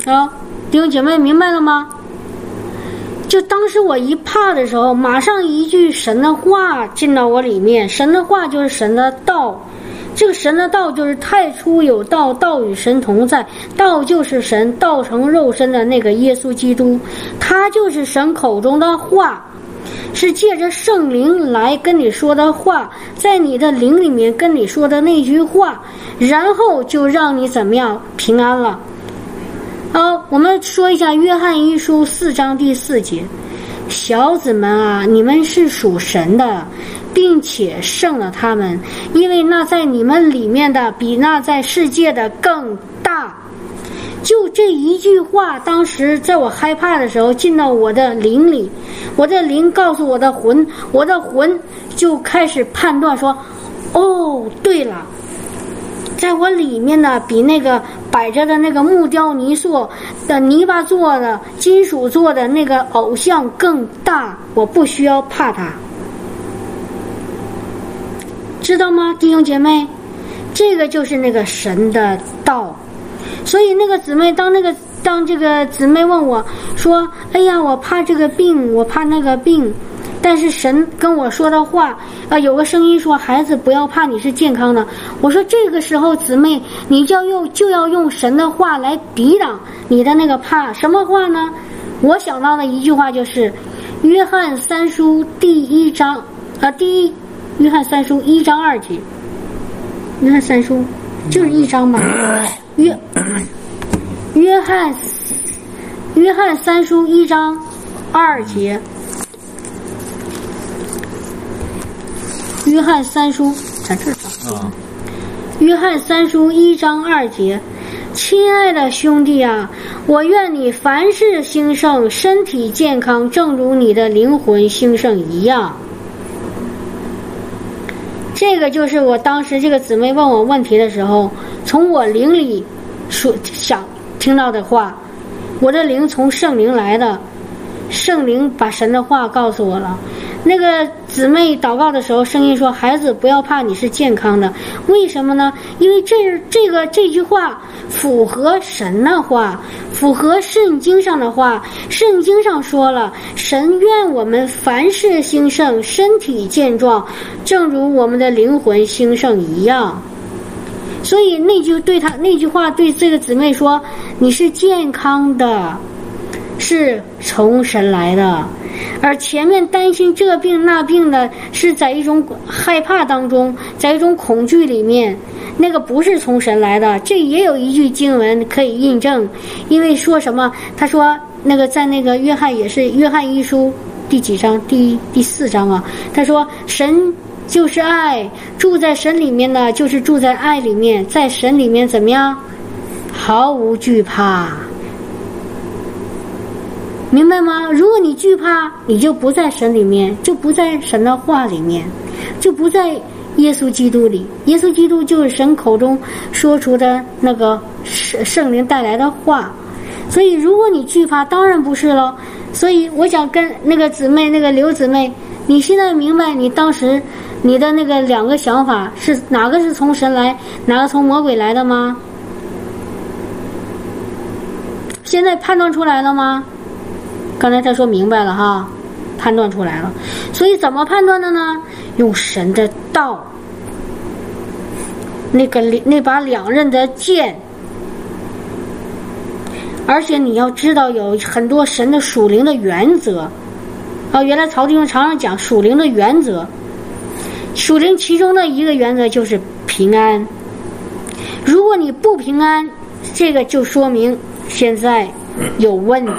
啊，弟兄姐妹明白了吗？就当时我一怕的时候，马上一句神的话进到我里面，神的话就是神的道。这个神的道就是太初有道，道与神同在，道就是神，道成肉身的那个耶稣基督，他就是神口中的话，是借着圣灵来跟你说的话，在你的灵里面跟你说的那句话，然后就让你怎么样平安了。好，我们说一下约翰一书四章第四节，小子们啊，你们是属神的。并且胜了他们，因为那在你们里面的比那在世界的更大。就这一句话，当时在我害怕的时候进到我的灵里，我的灵告诉我的魂，我的魂就开始判断说：“哦，对了，在我里面呢，比那个摆着的那个木雕泥塑的泥巴做的、金属做的那个偶像更大，我不需要怕它。”知道吗，弟兄姐妹？这个就是那个神的道。所以那个姊妹，当那个当这个姊妹问我说：“哎呀，我怕这个病，我怕那个病。”但是神跟我说的话啊，有个声音说：“孩子，不要怕，你是健康的。”我说：“这个时候，姊妹，你就要用就要用神的话来抵挡你的那个怕。什么话呢？我想到的一句话就是《约翰三书》第一章啊，第一。约翰三书一章二节，约翰三书就是一章嘛。约 [coughs] 约翰约翰三书一章二节，约翰三书在这儿约翰三书一章二节，亲爱的兄弟啊，我愿你凡事兴盛，身体健康，正如你的灵魂兴盛一样。这个就是我当时这个姊妹问我问题的时候，从我灵里说想听到的话。我的灵从圣灵来的，圣灵把神的话告诉我了。那个姊妹祷告的时候，声音说：“孩子，不要怕，你是健康的。为什么呢？因为这这个这句话符合神的话，符合圣经上的话。圣经上说了，神愿我们凡事兴盛，身体健壮，正如我们的灵魂兴盛一样。”所以那句对他那句话对这个姊妹说：“你是健康的，是从神来的。”而前面担心这病那病的，是在一种害怕当中，在一种恐惧里面，那个不是从神来的。这也有一句经文可以印证，因为说什么？他说那个在那个约翰也是约翰一书第几章？第第四章啊。他说神。就是爱，住在神里面呢，就是住在爱里面，在神里面怎么样？毫无惧怕，明白吗？如果你惧怕，你就不在神里面，就不在神的话里面，就不在耶稣基督里。耶稣基督就是神口中说出的那个圣圣灵带来的话。所以，如果你惧怕，当然不是了。所以，我想跟那个姊妹，那个刘姊妹，你现在明白你当时。你的那个两个想法是哪个是从神来，哪个从魔鬼来的吗？现在判断出来了吗？刚才他说明白了哈，判断出来了。所以怎么判断的呢？用神的道，那个那把两刃的剑，而且你要知道有很多神的属灵的原则。啊，原来曹弟兄常常讲属灵的原则。属灵其中的一个原则就是平安。如果你不平安，这个就说明现在有问题，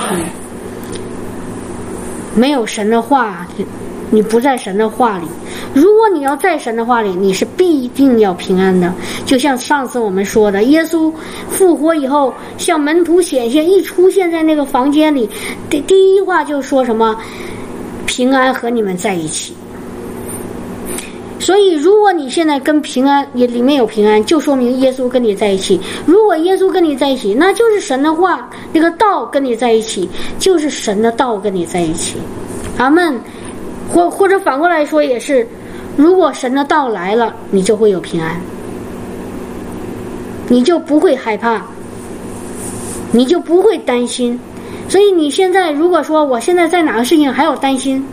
没有神的话，你不在神的话里。如果你要在神的话里，你是必定要平安的。就像上次我们说的，耶稣复活以后向门徒显现，一出现在那个房间里，第第一话就说什么：“平安和你们在一起。”所以，如果你现在跟平安也里面有平安，就说明耶稣跟你在一起。如果耶稣跟你在一起，那就是神的话，那个道跟你在一起，就是神的道跟你在一起。阿门。或或者反过来说也是，如果神的道来了，你就会有平安，你就不会害怕，你就不会担心。所以你现在如果说我现在在哪个事情还要担心？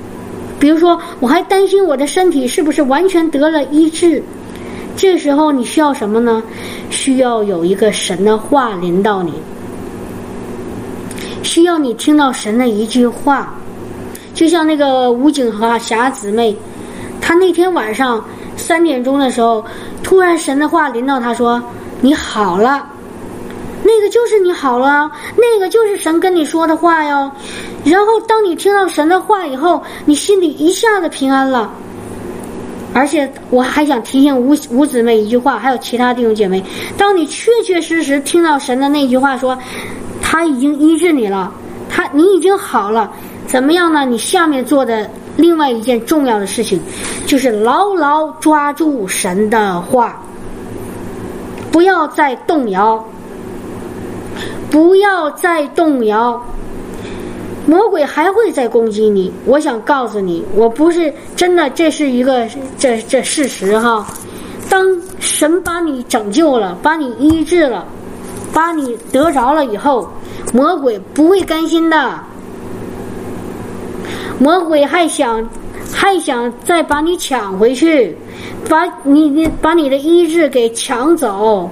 比如说，我还担心我的身体是不是完全得了医治。这时候你需要什么呢？需要有一个神的话临到你，需要你听到神的一句话。就像那个武警和霞姊妹，她那天晚上三点钟的时候，突然神的话临到她说：“你好了。”那个就是你好了，那个就是神跟你说的话哟。然后当你听到神的话以后，你心里一下子平安了。而且我还想提醒五五姊妹一句话，还有其他弟兄姐妹：当你确确实实听到神的那句话说，他已经医治你了，他你已经好了，怎么样呢？你下面做的另外一件重要的事情，就是牢牢抓住神的话，不要再动摇。不要再动摇，魔鬼还会再攻击你。我想告诉你，我不是真的，这是一个这这事实哈。当神把你拯救了，把你医治了，把你得着了以后，魔鬼不会甘心的。魔鬼还想还想再把你抢回去，把你你把你的医治给抢走，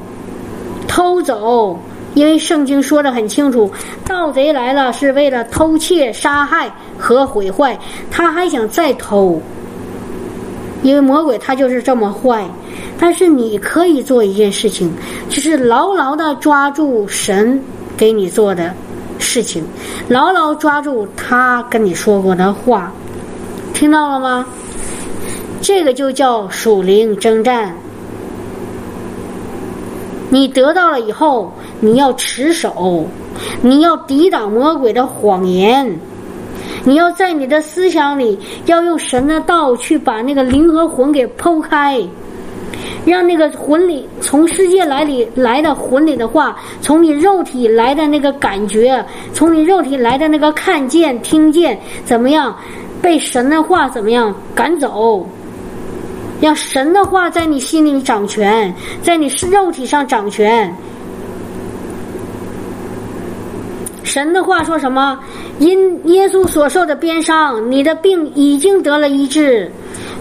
偷走。因为圣经说的很清楚，盗贼来了是为了偷窃、杀害和毁坏，他还想再偷。因为魔鬼他就是这么坏，但是你可以做一件事情，就是牢牢的抓住神给你做的事情，牢牢抓住他跟你说过的话，听到了吗？这个就叫属灵征战。你得到了以后，你要持守，你要抵挡魔鬼的谎言，你要在你的思想里要用神的道去把那个灵和魂给剖开。让那个魂里从世界来里来的魂里的话，从你肉体来的那个感觉，从你肉体来的那个看见、听见，怎么样被神的话怎么样赶走？让神的话在你心里掌权，在你肉体上掌权。神的话说什么？因耶稣所受的鞭伤，你的病已经得了医治。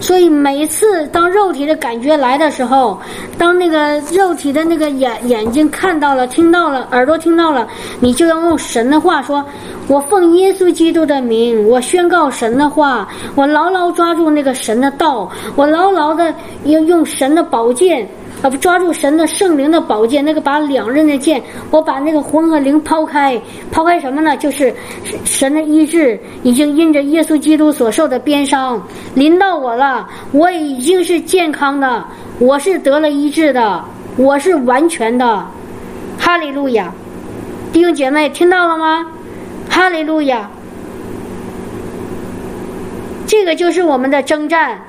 所以每次当肉体的感觉来的时候，当那个肉体的那个眼眼睛看到了、听到了、耳朵听到了，你就要用神的话说：“我奉耶稣基督的名，我宣告神的话，我牢牢抓住那个神的道，我牢牢的要用神的宝剑。”抓住神的圣灵的宝剑，那个把两刃的剑，我把那个魂和灵抛开，抛开什么呢？就是神的医治，已经因着耶稣基督所受的鞭伤临到我了，我已经是健康的，我是得了医治的，我是完全的。哈利路亚！弟兄姐妹听到了吗？哈利路亚！这个就是我们的征战。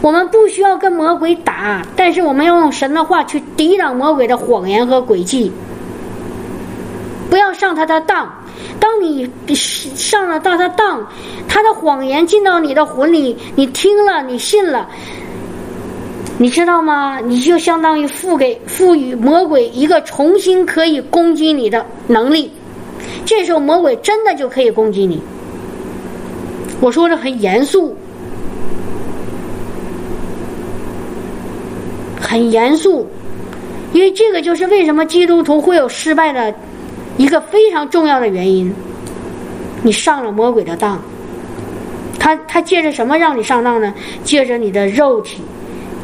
我们不需要跟魔鬼打，但是我们要用神的话去抵挡魔鬼的谎言和诡计，不要上他的当。当你上了他的当，他的谎言进到你的魂里，你听了，你信了，你知道吗？你就相当于赋给赋予魔鬼一个重新可以攻击你的能力。这时候魔鬼真的就可以攻击你。我说的很严肃。很严肃，因为这个就是为什么基督徒会有失败的一个非常重要的原因。你上了魔鬼的当，他他借着什么让你上当呢？借着你的肉体，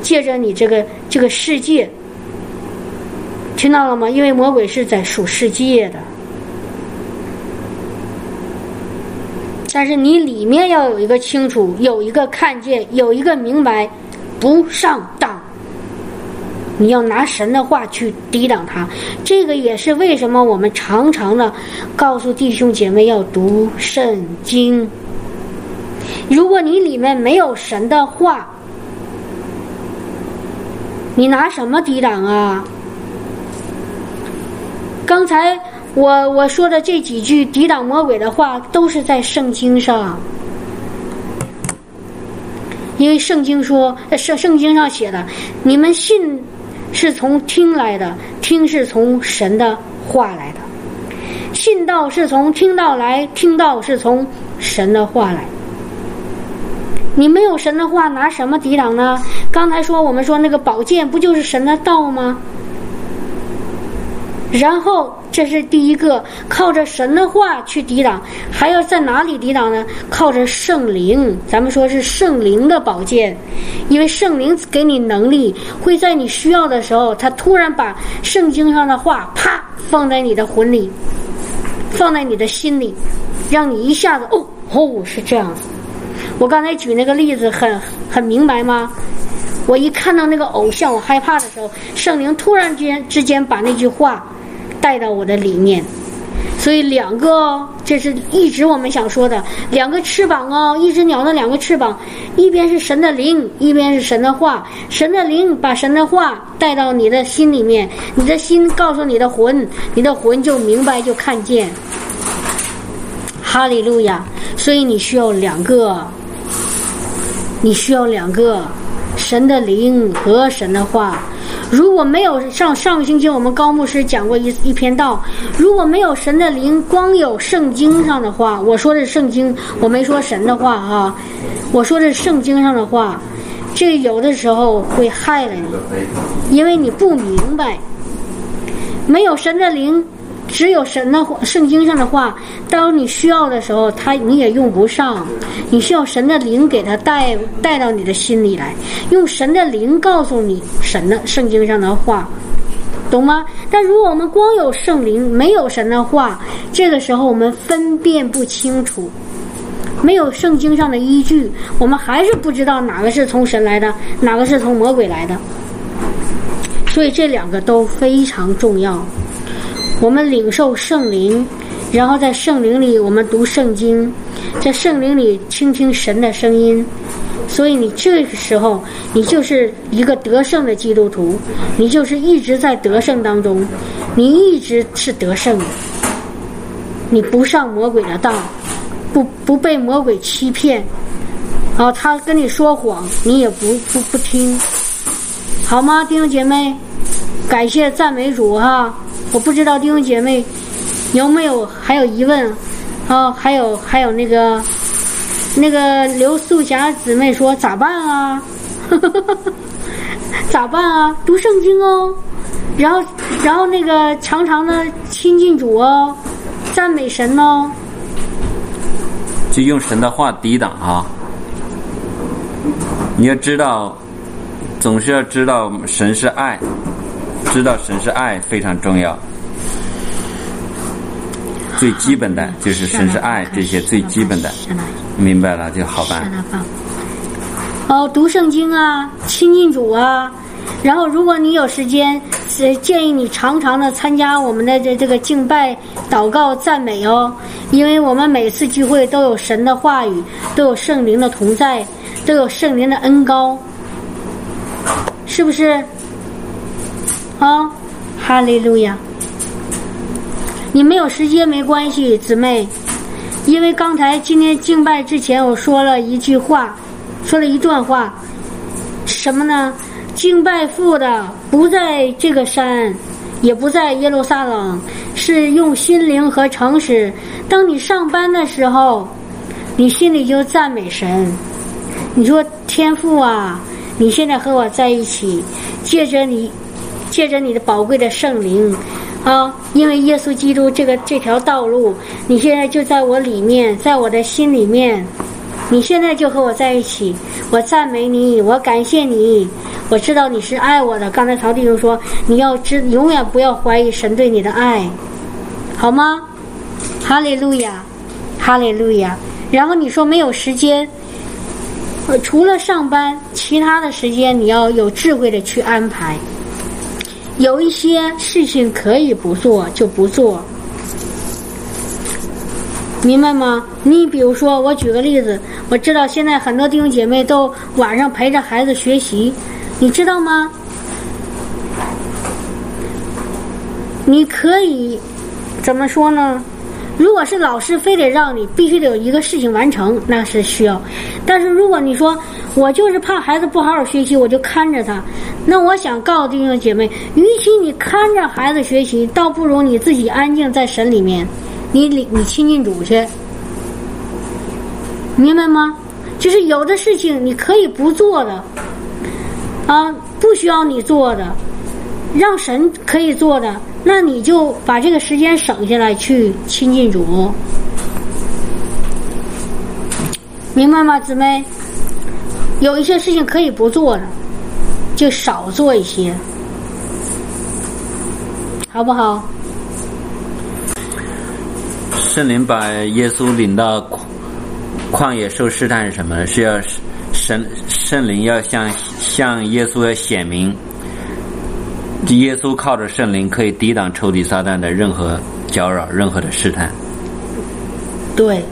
借着你这个这个世界，听到了吗？因为魔鬼是在属世界的，但是你里面要有一个清楚，有一个看见，有一个明白，不上当。你要拿神的话去抵挡他，这个也是为什么我们常常的告诉弟兄姐妹要读圣经。如果你里面没有神的话，你拿什么抵挡啊？刚才我我说的这几句抵挡魔鬼的话，都是在圣经上，因为圣经说，圣圣经上写的，你们信。是从听来的，听是从神的话来的，信道是从听到来，听到是从神的话来。你没有神的话，拿什么抵挡呢？刚才说我们说那个宝剑不就是神的道吗？然后。这是第一个，靠着神的话去抵挡，还要在哪里抵挡呢？靠着圣灵，咱们说是圣灵的宝剑，因为圣灵给你能力，会在你需要的时候，他突然把圣经上的话啪放在你的魂里，放在你的心里，让你一下子哦哦是这样子。我刚才举那个例子很很明白吗？我一看到那个偶像，我害怕的时候，圣灵突然间之间把那句话。带到我的里面，所以两个哦，这是一直我们想说的两个翅膀哦，一只鸟的两个翅膀，一边是神的灵，一边是神的话。神的灵把神的话带到你的心里面，你的心告诉你的魂，你的魂就明白就看见。哈利路亚！所以你需要两个，你需要两个神的灵和神的话。如果没有上上个星期我们高牧师讲过一一篇道，如果没有神的灵，光有圣经上的话，我说的是圣经，我没说神的话啊，我说的是圣经上的话，这有的时候会害了你，因为你不明白，没有神的灵。只有神的话圣经上的话，当你需要的时候，他你也用不上。你需要神的灵给他带带到你的心里来，用神的灵告诉你神的圣经上的话，懂吗？但如果我们光有圣灵，没有神的话，这个时候我们分辨不清楚，没有圣经上的依据，我们还是不知道哪个是从神来的，哪个是从魔鬼来的。所以这两个都非常重要。我们领受圣灵，然后在圣灵里我们读圣经，在圣灵里倾听神的声音。所以你这个时候，你就是一个得胜的基督徒，你就是一直在得胜当中，你一直是得胜的，你不上魔鬼的当，不不被魔鬼欺骗，啊，他跟你说谎，你也不不不听，好吗，弟兄姐妹？感谢赞美主哈！我不知道弟兄姐妹有没有还有疑问啊？还有还有那个。那个刘素霞姊妹说：“咋办啊？[laughs] 咋办啊？读圣经哦，然后，然后那个常常的亲近主哦，赞美神哦，就用神的话抵挡啊！你要知道，总是要知道神是爱，知道神是爱非常重要。最基本的就是神是爱，这些最基本的。”明白了就好办。哦，读圣经啊，亲近主啊，然后如果你有时间，建议你常常的参加我们的这这个敬拜、祷告、赞美哦，因为我们每次聚会都有神的话语，都有圣灵的同在，都有圣灵的恩高，是不是？啊，哈利路亚！你没有时间没关系，姊妹。因为刚才今天敬拜之前，我说了一句话，说了一段话，什么呢？敬拜父的不在这个山，也不在耶路撒冷，是用心灵和诚实。当你上班的时候，你心里就赞美神。你说天父啊，你现在和我在一起，借着你，借着你的宝贵的圣灵。啊，因为耶稣基督这个这条道路，你现在就在我里面，在我的心里面，你现在就和我在一起，我赞美你，我感谢你，我知道你是爱我的。刚才曹弟兄说，你要知永远不要怀疑神对你的爱，好吗？哈利路亚，哈利路亚。然后你说没有时间，除了上班，其他的时间你要有智慧的去安排。有一些事情可以不做就不做，明白吗？你比如说，我举个例子，我知道现在很多弟兄姐妹都晚上陪着孩子学习，你知道吗？你可以怎么说呢？如果是老师非得让你必须得有一个事情完成，那是需要。但是如果你说我就是怕孩子不好好学习，我就看着他，那我想告诉弟兄姐妹，与其你看着孩子学习，倒不如你自己安静在神里面，你你你亲近主去，明白吗？就是有的事情你可以不做的，啊，不需要你做的，让神可以做的。那你就把这个时间省下来去亲近主，明白吗，姊妹？有一些事情可以不做的，就少做一些，好不好？圣灵把耶稣领到旷野受试探是什么？是要神圣灵要向向耶稣要显明。耶稣靠着圣灵可以抵挡仇敌撒旦的任何搅扰、任何的试探。对，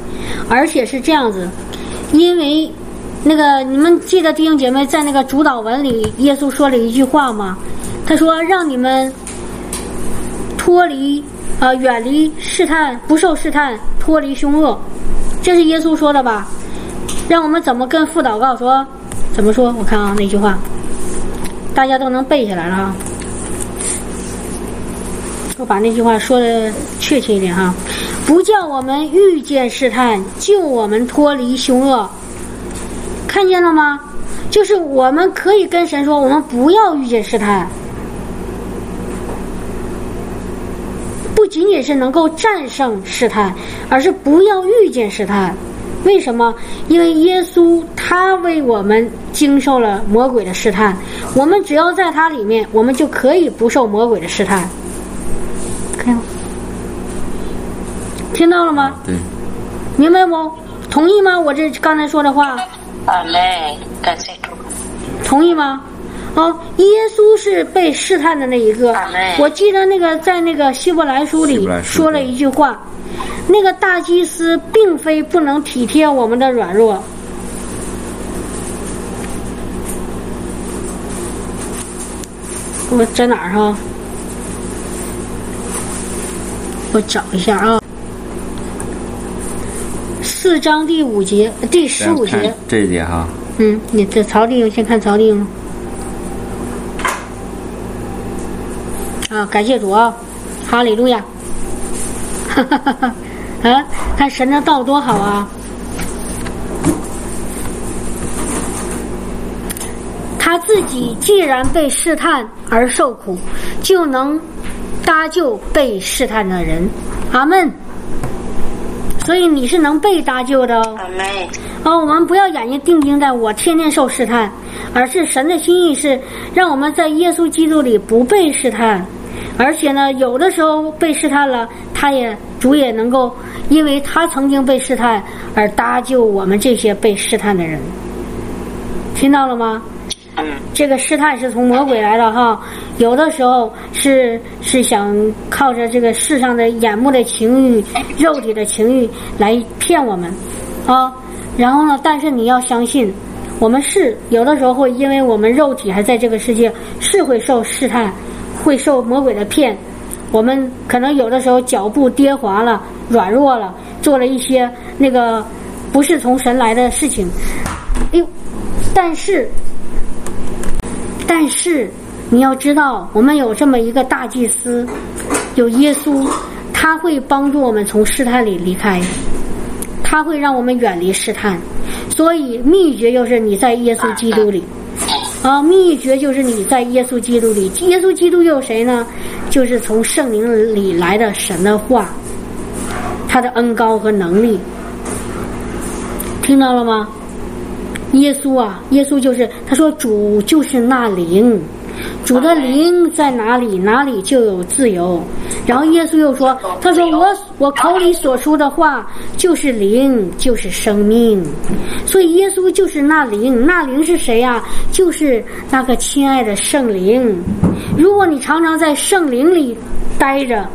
而且是这样子，因为那个你们记得弟兄姐妹在那个主导文里，耶稣说了一句话吗？他说：“让你们脱离呃远离试探，不受试探，脱离凶恶。”这是耶稣说的吧？让我们怎么跟父祷告说？怎么说？我看啊，那句话，大家都能背下来了啊。我把那句话说的确切一点哈，不叫我们遇见试探，救我们脱离凶恶。看见了吗？就是我们可以跟神说，我们不要遇见试探。不仅仅是能够战胜试探，而是不要遇见试探。为什么？因为耶稣他为我们经受了魔鬼的试探，我们只要在他里面，我们就可以不受魔鬼的试探。听到了吗？对，明白不？同意吗？我这刚才说的话。啊嘞，感谢主。同意吗？哦，耶稣是被试探的那一个阿门。我记得那个在那个希伯来书里说了一句话，那个大祭司并非不能体贴我们的软弱。我在哪儿哈？我找一下啊。四章第五节，第十五节。这一节哈，嗯，你这曹弟兄先看曹弟兄。啊，感谢主啊，哈利路亚！哈哈哈哈！啊，看神的道多好啊！他自己既然被试探而受苦，就能搭救被试探的人。阿门。所以你是能被搭救的哦。阿门。啊，我们不要眼睛定睛在我天天受试探，而是神的心意是让我们在耶稣基督里不被试探，而且呢，有的时候被试探了，他也主也能够因为他曾经被试探而搭救我们这些被试探的人。听到了吗？这个试探是从魔鬼来的哈，有的时候是是想靠着这个世上的眼目的情欲、肉体的情欲来骗我们，啊，然后呢，但是你要相信，我们是有的时候会因为我们肉体还在这个世界，是会受试探，会受魔鬼的骗，我们可能有的时候脚步跌滑了、软弱了，做了一些那个不是从神来的事情，哎呦，但是。但是你要知道，我们有这么一个大祭司，有耶稣，他会帮助我们从试探里离开，他会让我们远离试探。所以秘诀就是你在耶稣基督里，啊，秘诀就是你在耶稣基督里。耶稣基督又有谁呢？就是从圣灵里来的神的话，他的恩高和能力，听到了吗？耶稣啊，耶稣就是他说主就是那灵，主的灵在哪里，哪里就有自由。然后耶稣又说，他说我我口里所说的话就是灵，就是生命。所以耶稣就是那灵，那灵是谁呀、就是那个亲爱的圣灵。如果你常常在圣灵里待着。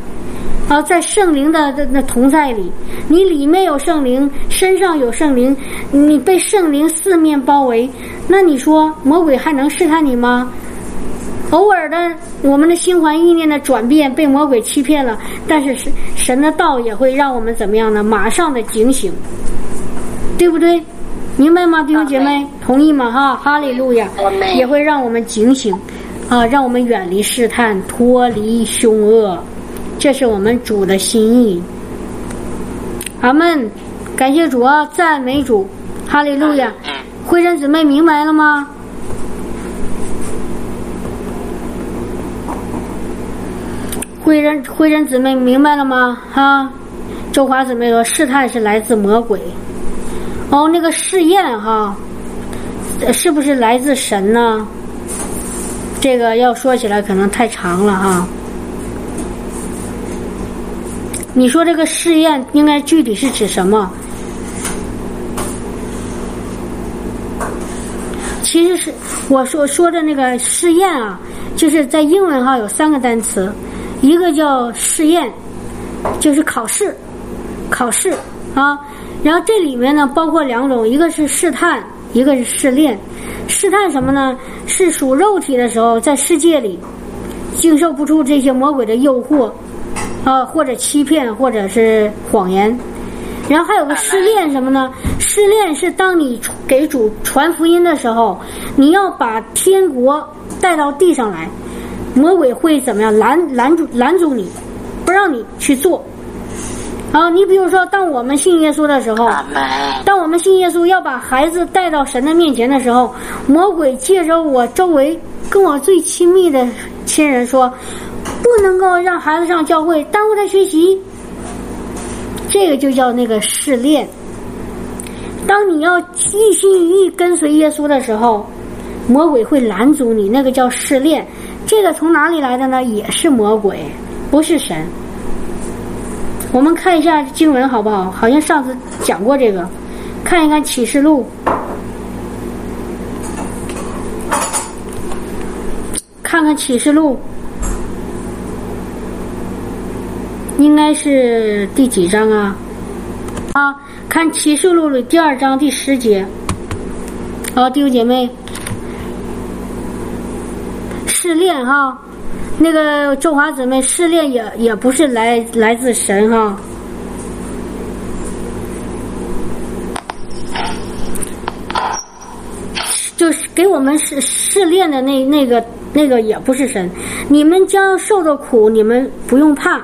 啊，在圣灵的那那同在里，你里面有圣灵，身上有圣灵，你被圣灵四面包围，那你说魔鬼还能试探你吗？偶尔的，我们的心怀意念的转变被魔鬼欺骗了，但是神神的道也会让我们怎么样呢？马上的警醒，对不对？明白吗，弟兄姐妹？同意吗？哈，哈利路亚也会让我们警醒，啊，让我们远离试探，脱离凶恶。这是我们主的心意。阿门，感谢主啊，赞美主，哈利路亚。慧珍姊妹明白了吗？慧珍慧珍姊妹明白了吗？哈，周华姊妹说试探是来自魔鬼。哦，那个试验哈，是不是来自神呢？这个要说起来可能太长了哈。你说这个试验应该具体是指什么？其实是我说说的那个试验啊，就是在英文哈有三个单词，一个叫试验，就是考试，考试啊。然后这里面呢包括两种，一个是试探，一个是试炼。试探什么呢？是属肉体的时候，在世界里经受不住这些魔鬼的诱惑。啊，或者欺骗，或者是谎言，然后还有个失恋什么呢？失恋是当你给主传福音的时候，你要把天国带到地上来，魔鬼会怎么样拦拦住拦住你，不让你去做。啊，你比如说，当我们信耶稣的时候，当我们信耶稣要把孩子带到神的面前的时候，魔鬼借着我周围跟我最亲密的亲人说，不能够让孩子上教会，耽误他学习。这个就叫那个试炼。当你要一心一意跟随耶稣的时候，魔鬼会拦阻你，那个叫试炼。这个从哪里来的呢？也是魔鬼，不是神。我们看一下经文好不好？好像上次讲过这个，看一看启示录。看看启示录，应该是第几章啊？啊，看启示录的第二章第十节。好，弟兄姐妹，试炼哈，那个中华姊妹试炼也也不是来来自神哈。就是给我们试试炼的那那个那个也不是神，你们将受的苦，你们不用怕。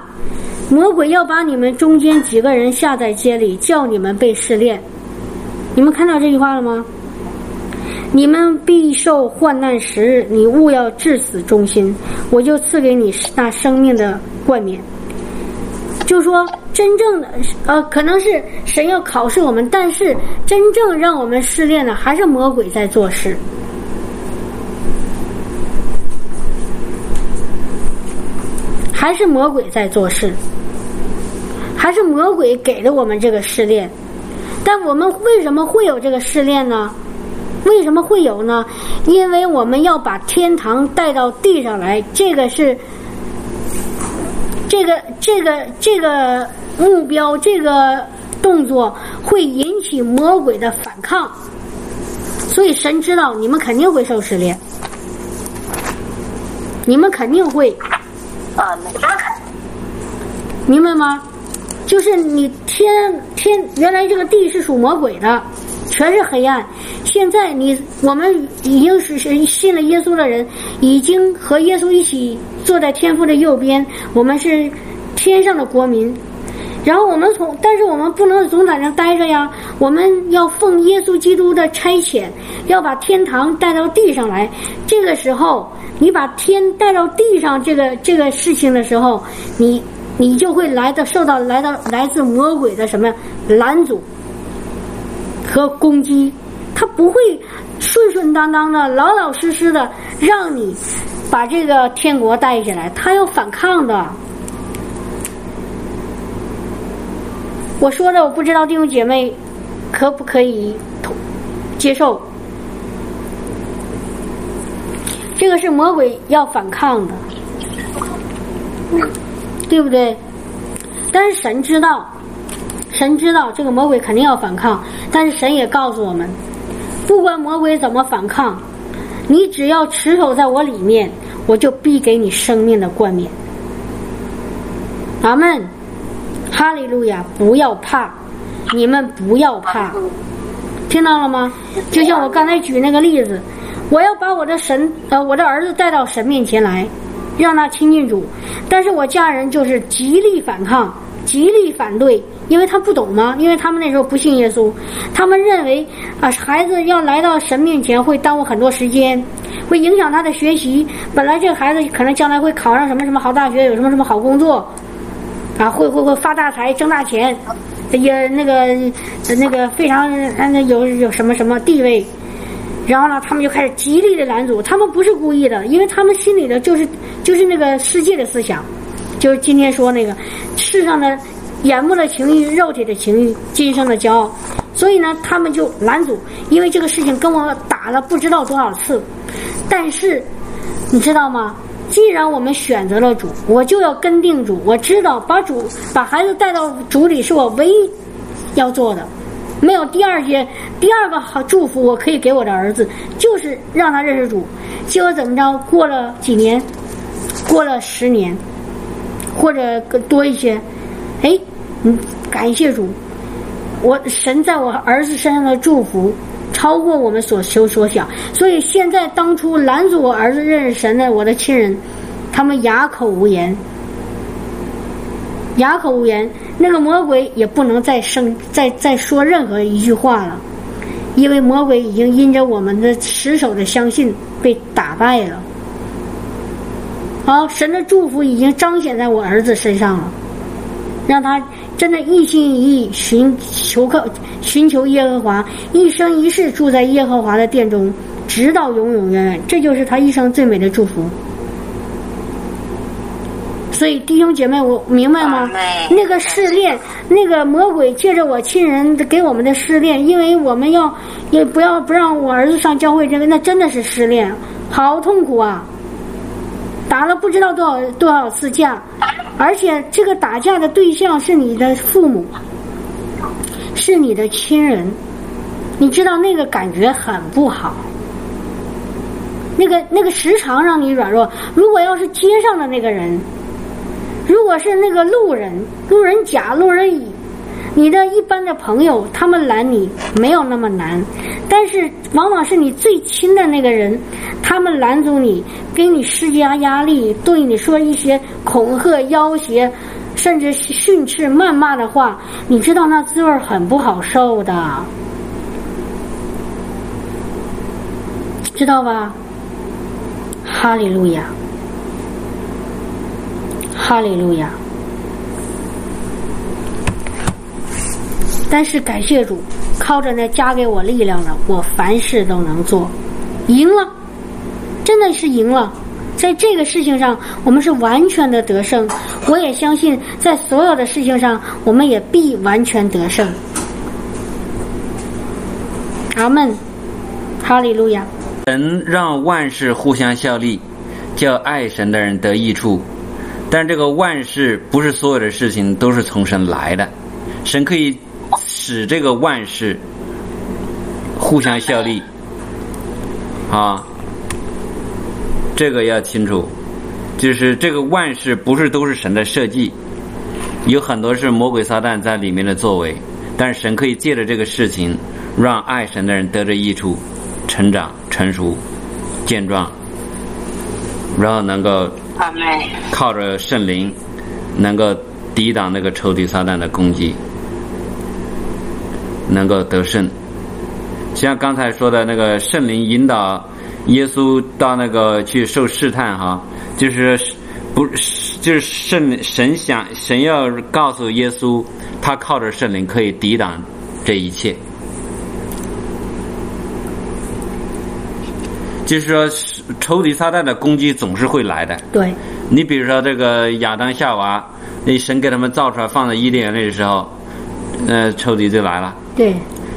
魔鬼要把你们中间几个人下在街里，叫你们被试炼。你们看到这句话了吗？你们必受患难时日，你勿要至死忠心，我就赐给你那生命的冠冕。就说。真正的呃，可能是神要考试我们，但是真正让我们试炼的还是魔鬼在做事，还是魔鬼在做事，还是魔鬼给了我们这个试炼。但我们为什么会有这个试炼呢？为什么会有呢？因为我们要把天堂带到地上来，这个是这个这个这个。目标这个动作会引起魔鬼的反抗，所以神知道你们肯定会受试炼，你们肯定会啊，明白吗？就是你天天原来这个地是属魔鬼的，全是黑暗。现在你我们已经是是信了耶稣的人，已经和耶稣一起坐在天父的右边，我们是天上的国民。然后我们从，但是我们不能总在那待着呀，我们要奉耶稣基督的差遣，要把天堂带到地上来。这个时候，你把天带到地上，这个这个事情的时候，你你就会来到受到来到来自魔鬼的什么拦阻和攻击，他不会顺顺当当的、老老实实的让你把这个天国带起来，他要反抗的。我说的我不知道弟兄姐妹可不可以接受？这个是魔鬼要反抗的，对不对？但是神知道，神知道这个魔鬼肯定要反抗，但是神也告诉我们，不管魔鬼怎么反抗，你只要持守在我里面，我就必给你生命的冠冕。阿门。哈利路亚！不要怕，你们不要怕，听到了吗？就像我刚才举那个例子，我要把我的神呃我的儿子带到神面前来，让他亲近主，但是我家人就是极力反抗，极力反对，因为他不懂吗？因为他们那时候不信耶稣，他们认为啊孩子要来到神面前会耽误很多时间，会影响他的学习。本来这个孩子可能将来会考上什么什么好大学，有什么什么好工作。啊，会会会发大财，挣大钱，也那个那个非常那有有什么什么地位，然后呢，他们就开始极力的拦阻。他们不是故意的，因为他们心里的就是就是那个世界的思想，就是今天说那个世上的眼目的情欲、肉体的情欲、今生的骄傲，所以呢，他们就拦阻。因为这个事情跟我打了不知道多少次，但是你知道吗？既然我们选择了主，我就要跟定主。我知道把主把孩子带到主里是我唯一要做的，没有第二件第二个好祝福我可以给我的儿子，就是让他认识主。结果怎么着？过了几年，过了十年，或者更多一些，哎，嗯，感谢主，我神在我儿子身上的祝福。超过我们所求所想，所以现在当初拦阻我儿子认识神的我的亲人，他们哑口无言，哑口无言。那个魔鬼也不能再生再再说任何一句话了，因为魔鬼已经因着我们的持守的相信被打败了。好，神的祝福已经彰显在我儿子身上了，让他。真的，一心一意寻求靠寻求耶和华，一生一世住在耶和华的殿中，直到永永远远。这就是他一生最美的祝福。所以，弟兄姐妹，我明白吗？那个试炼，那个魔鬼借着我亲人给我们的试炼，因为我们要也不要不让我儿子上教会，这个那真的是失恋，好痛苦啊！打了不知道多少多少次架，而且这个打架的对象是你的父母，是你的亲人，你知道那个感觉很不好。那个那个时常让你软弱。如果要是街上的那个人，如果是那个路人、路人甲、路人乙，你的一般的朋友，他们拦你没有那么难。但是往往是你最亲的那个人，他们拦阻你，给你施加压力，对你说一些恐吓、要挟，甚至训斥、谩骂的话，你知道那滋味很不好受的，知道吧？哈利路亚，哈利路亚。但是感谢主，靠着那加给我力量的，我凡事都能做，赢了，真的是赢了。在这个事情上，我们是完全的得胜。我也相信，在所有的事情上，我们也必完全得胜。阿门，哈利路亚。神让万事互相效力，叫爱神的人得益处。但这个万事不是所有的事情都是从神来的，神可以使这个万事互相效力啊。这个要清楚，就是这个万事不是都是神的设计，有很多是魔鬼撒旦在里面的作为，但是神可以借着这个事情，让爱神的人得着益处。成长、成熟、健壮，然后能够靠着圣灵，能够抵挡那个仇敌撒旦的攻击，能够得胜。像刚才说的那个圣灵引导耶稣到那个去受试探，哈，就是不就是圣神想神要告诉耶稣，他靠着圣灵可以抵挡这一切。就是说，仇敌撒旦的攻击总是会来的。对，你比如说这个亚当夏娃，那神给他们造出来放在伊甸园里的时候，呃，仇敌就来了。对，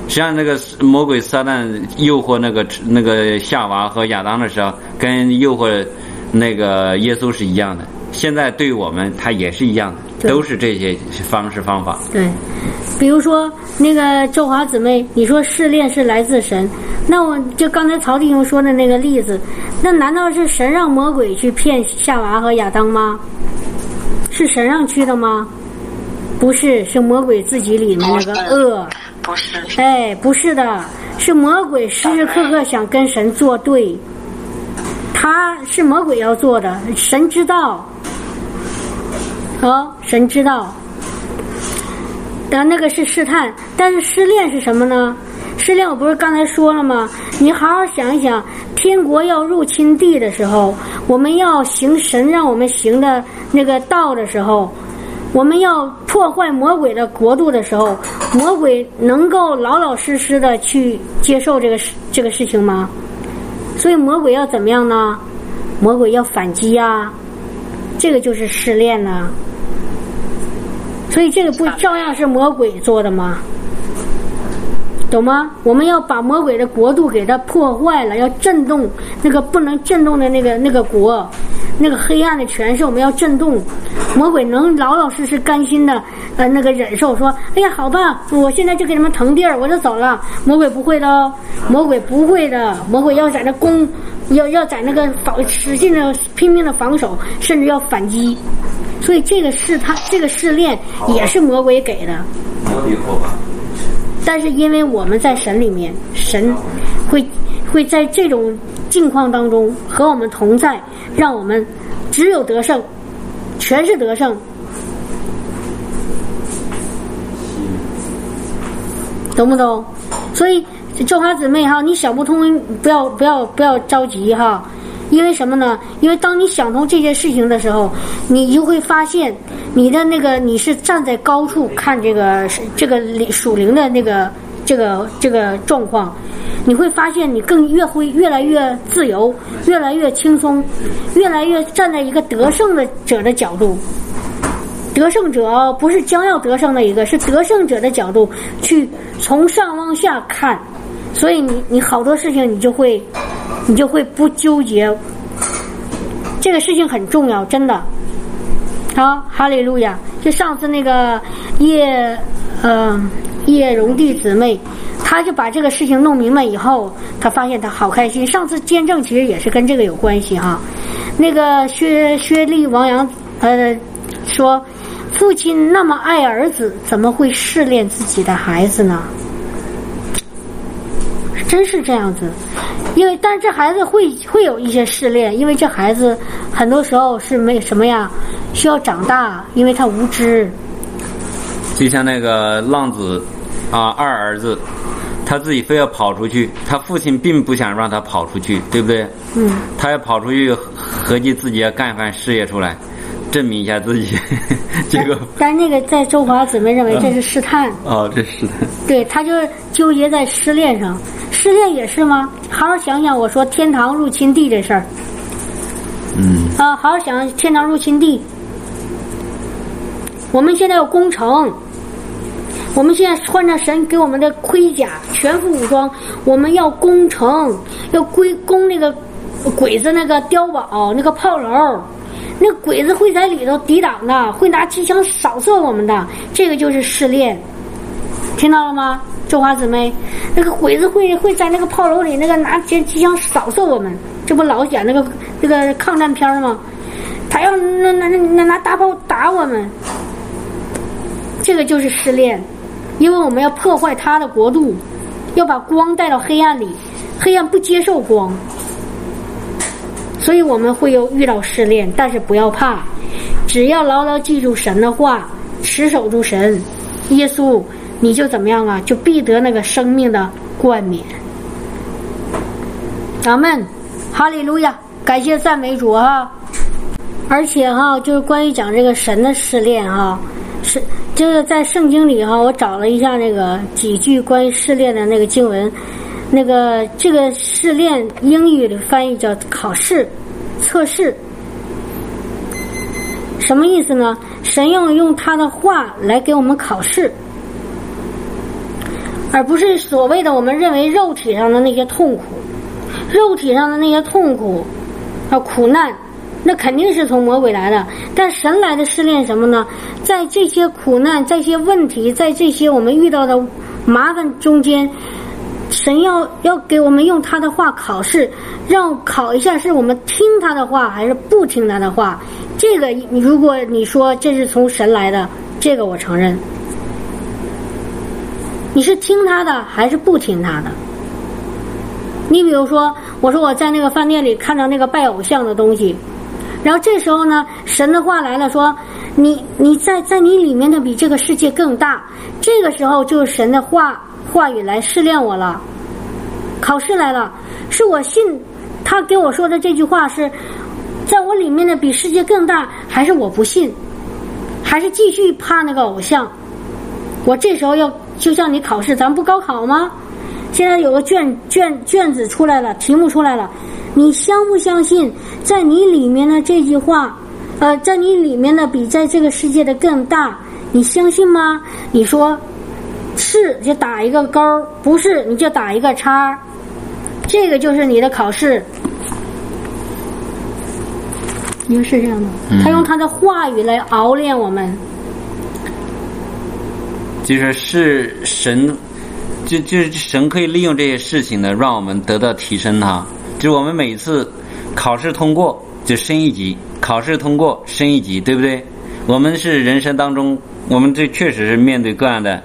实际上那个魔鬼撒旦诱惑那个那个夏娃和亚当的时候，跟诱惑那个耶稣是一样的。现在对我们，他也是一样的，都是这些方式方法。对，比如说那个周华姊妹，你说试炼是来自神，那我就刚才曹弟兄说的那个例子，那难道是神让魔鬼去骗夏娃和亚当吗？是神让去的吗？不是，是魔鬼自己里面那个恶。不是。哎，不是的，是魔鬼时时刻刻想跟神作对。他是魔鬼要做的，神知道。好，神知道。但那个是试探，但是失恋是什么呢？失恋我不是刚才说了吗？你好好想一想，天国要入侵地的时候，我们要行神让我们行的那个道的时候，我们要破坏魔鬼的国度的时候，魔鬼能够老老实实的去接受这个事这个事情吗？所以魔鬼要怎么样呢？魔鬼要反击呀，这个就是试炼呢。所以这个不照样是魔鬼做的吗？懂吗？我们要把魔鬼的国度给它破坏了，要震动那个不能震动的那个那个国，那个黑暗的权势，我们要震动。魔鬼能老老实实、甘心的呃那个忍受，说：“哎呀，好吧，我现在就给他们腾地儿，我就走了。”魔鬼不会的哦，魔鬼不会的，魔鬼要在那攻，要要在那个防使劲的拼命的防守，甚至要反击。所以这个试探，这个试炼也是魔鬼给的。魔鬼好吧但是因为我们在神里面，神会会在这种境况当中和我们同在，让我们只有得胜，全是得胜，懂不懂？所以周华姊妹哈，你想不通，不要不要不要着急哈。因为什么呢？因为当你想通这些事情的时候，你就会发现，你的那个你是站在高处看这个这个属灵的那个这个这个状况，你会发现你更越会越来越自由，越来越轻松，越来越站在一个得胜的者的角度。得胜者不是将要得胜的一个，是得胜者的角度去从上往下看，所以你你好多事情你就会。你就会不纠结，这个事情很重要，真的。好，哈利路亚！就上次那个叶，呃，叶荣弟姊妹，他就把这个事情弄明白以后，他发现他好开心。上次见证其实也是跟这个有关系哈。那个薛薛丽王阳，呃，说父亲那么爱儿子，怎么会试炼自己的孩子呢？真是这样子，因为但是这孩子会会有一些试炼，因为这孩子很多时候是没什么呀，需要长大，因为他无知。就像那个浪子啊，二儿子，他自己非要跑出去，他父亲并不想让他跑出去，对不对？嗯。他要跑出去，合计自己要干一番事业出来，证明一下自己。结果。但那个在周华姊妹认为这是试探。哦，这是。对，他就纠结在失恋上。失恋也是吗？好好想想，我说天堂入侵地这事儿。嗯。啊，好好想天堂入侵地。我们现在要攻城，我们现在穿着神给我们的盔甲，全副武装，我们要攻城，要归攻那个鬼子那个碉堡、那个炮楼，那鬼子会在里头抵挡的，会拿机枪扫射我们的。这个就是试炼，听到了吗？中华姊妹，那个鬼子会会在那个炮楼里，那个拿机机枪扫射我们，这不老演那个那个抗战片吗？他要那那那拿大炮打我们，这个就是失恋，因为我们要破坏他的国度，要把光带到黑暗里，黑暗不接受光，所以我们会有遇到试炼，但是不要怕，只要牢牢记住神的话，持守住神，耶稣。你就怎么样啊？就必得那个生命的冠冕。咱们哈利路亚，感谢赞美主哈！而且哈，就是关于讲这个神的试炼哈，是就是在圣经里哈，我找了一下那个几句关于试炼的那个经文，那个这个试炼英语的翻译叫考试、测试，什么意思呢？神要用他的话来给我们考试。而不是所谓的我们认为肉体上的那些痛苦，肉体上的那些痛苦啊苦难，那肯定是从魔鬼来的。但神来的试炼什么呢？在这些苦难、在这些问题、在这些我们遇到的麻烦中间，神要要给我们用他的话考试，让考一下是我们听他的话还是不听他的话。这个如果你说这是从神来的，这个我承认。你是听他的还是不听他的？你比如说，我说我在那个饭店里看到那个拜偶像的东西，然后这时候呢，神的话来了，说你你在在你里面的比这个世界更大。这个时候就是神的话话语来试炼我了，考试来了，是我信他给我说的这句话是在我里面的比世界更大，还是我不信，还是继续怕那个偶像？我这时候要。就像你考试，咱不高考吗？现在有个卷卷卷子出来了，题目出来了，你相不相信，在你里面的这句话，呃，在你里面的比在这个世界的更大，你相信吗？你说是就打一个勾，不是你就打一个叉，这个就是你的考试。你说是这样的，他用他的话语来熬练我们。就是是神，就就是神可以利用这些事情呢，让我们得到提升哈。就我们每次考试通过就升一级，考试通过升一级，对不对？我们是人生当中，我们这确实是面对各样的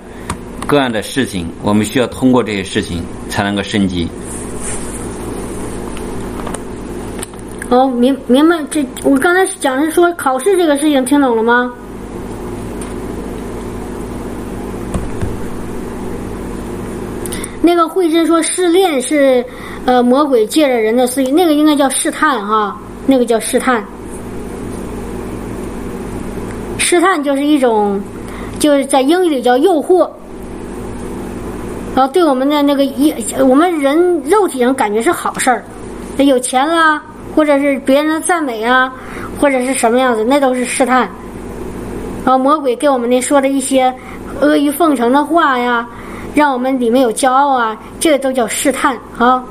各样的事情，我们需要通过这些事情才能够升级。哦，明明白这，我刚才讲是说考试这个事情，听懂了吗？那个慧真说试炼是，呃，魔鬼借着人的私欲，那个应该叫试探哈，那个叫试探。试探就是一种，就是在英语里叫诱惑，然后对我们的那个一，我们人肉体上感觉是好事儿，有钱啦，或者是别人的赞美啊，或者是什么样子，那都是试探。然后魔鬼给我们那说的一些阿谀奉承的话呀。让我们里面有骄傲啊，这个都叫试探啊，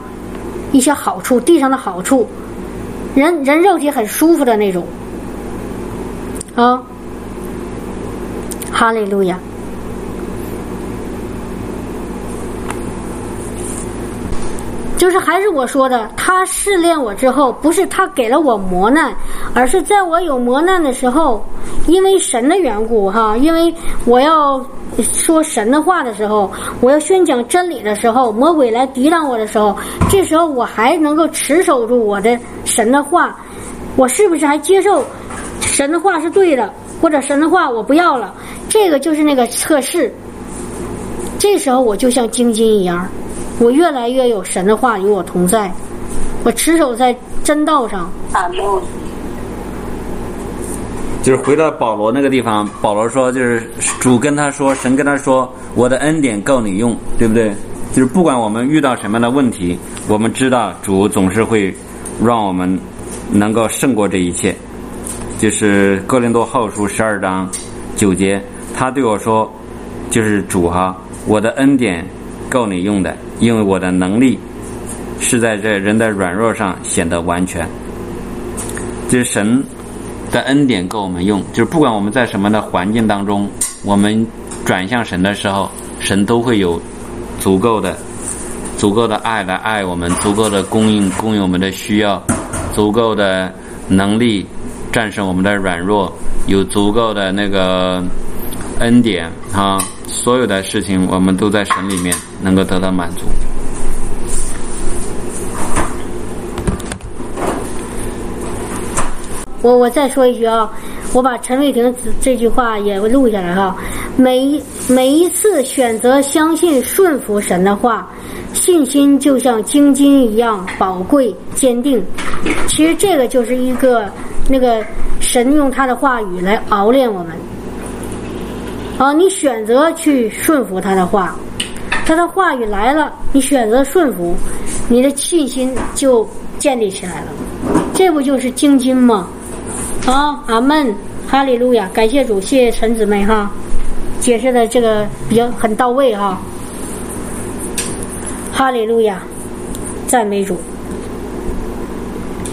一些好处，地上的好处，人人肉体很舒服的那种。啊，哈利路亚。就是还是我说的，他试炼我之后，不是他给了我磨难，而是在我有磨难的时候，因为神的缘故哈，因为我要说神的话的时候，我要宣讲真理的时候，魔鬼来抵挡我的时候，这时候我还能够持守住我的神的话，我是不是还接受神的话是对的，或者神的话我不要了？这个就是那个测试。这时候我就像晶晶一样。我越来越有神的话与我同在，我持守在真道上。就是回到保罗那个地方，保罗说，就是主跟他说，神跟他说，我的恩典够你用，对不对？就是不管我们遇到什么样的问题，我们知道主总是会让我们能够胜过这一切。就是哥林多后书十二章九节，他对我说，就是主哈，我的恩典够你用的。因为我的能力是在这人的软弱上显得完全，就是神的恩典够我们用。就是不管我们在什么的环境当中，我们转向神的时候，神都会有足够的、足够的爱来爱我们，足够的供应供应我们的需要，足够的能力战胜我们的软弱，有足够的那个恩典啊。所有的事情，我们都在神里面能够得到满足。我我再说一句啊，我把陈伟霆这句话也录下来哈。每一每一次选择相信顺服神的话，信心就像金金一样宝贵坚定。其实这个就是一个那个神用他的话语来熬炼我们。啊，你选择去顺服他的话，他的话语来了，你选择顺服，你的信心就建立起来了。这不就是精金吗？啊，阿门，哈利路亚，感谢主，谢谢陈姊妹哈，解释的这个比较很到位哈。哈利路亚，赞美主。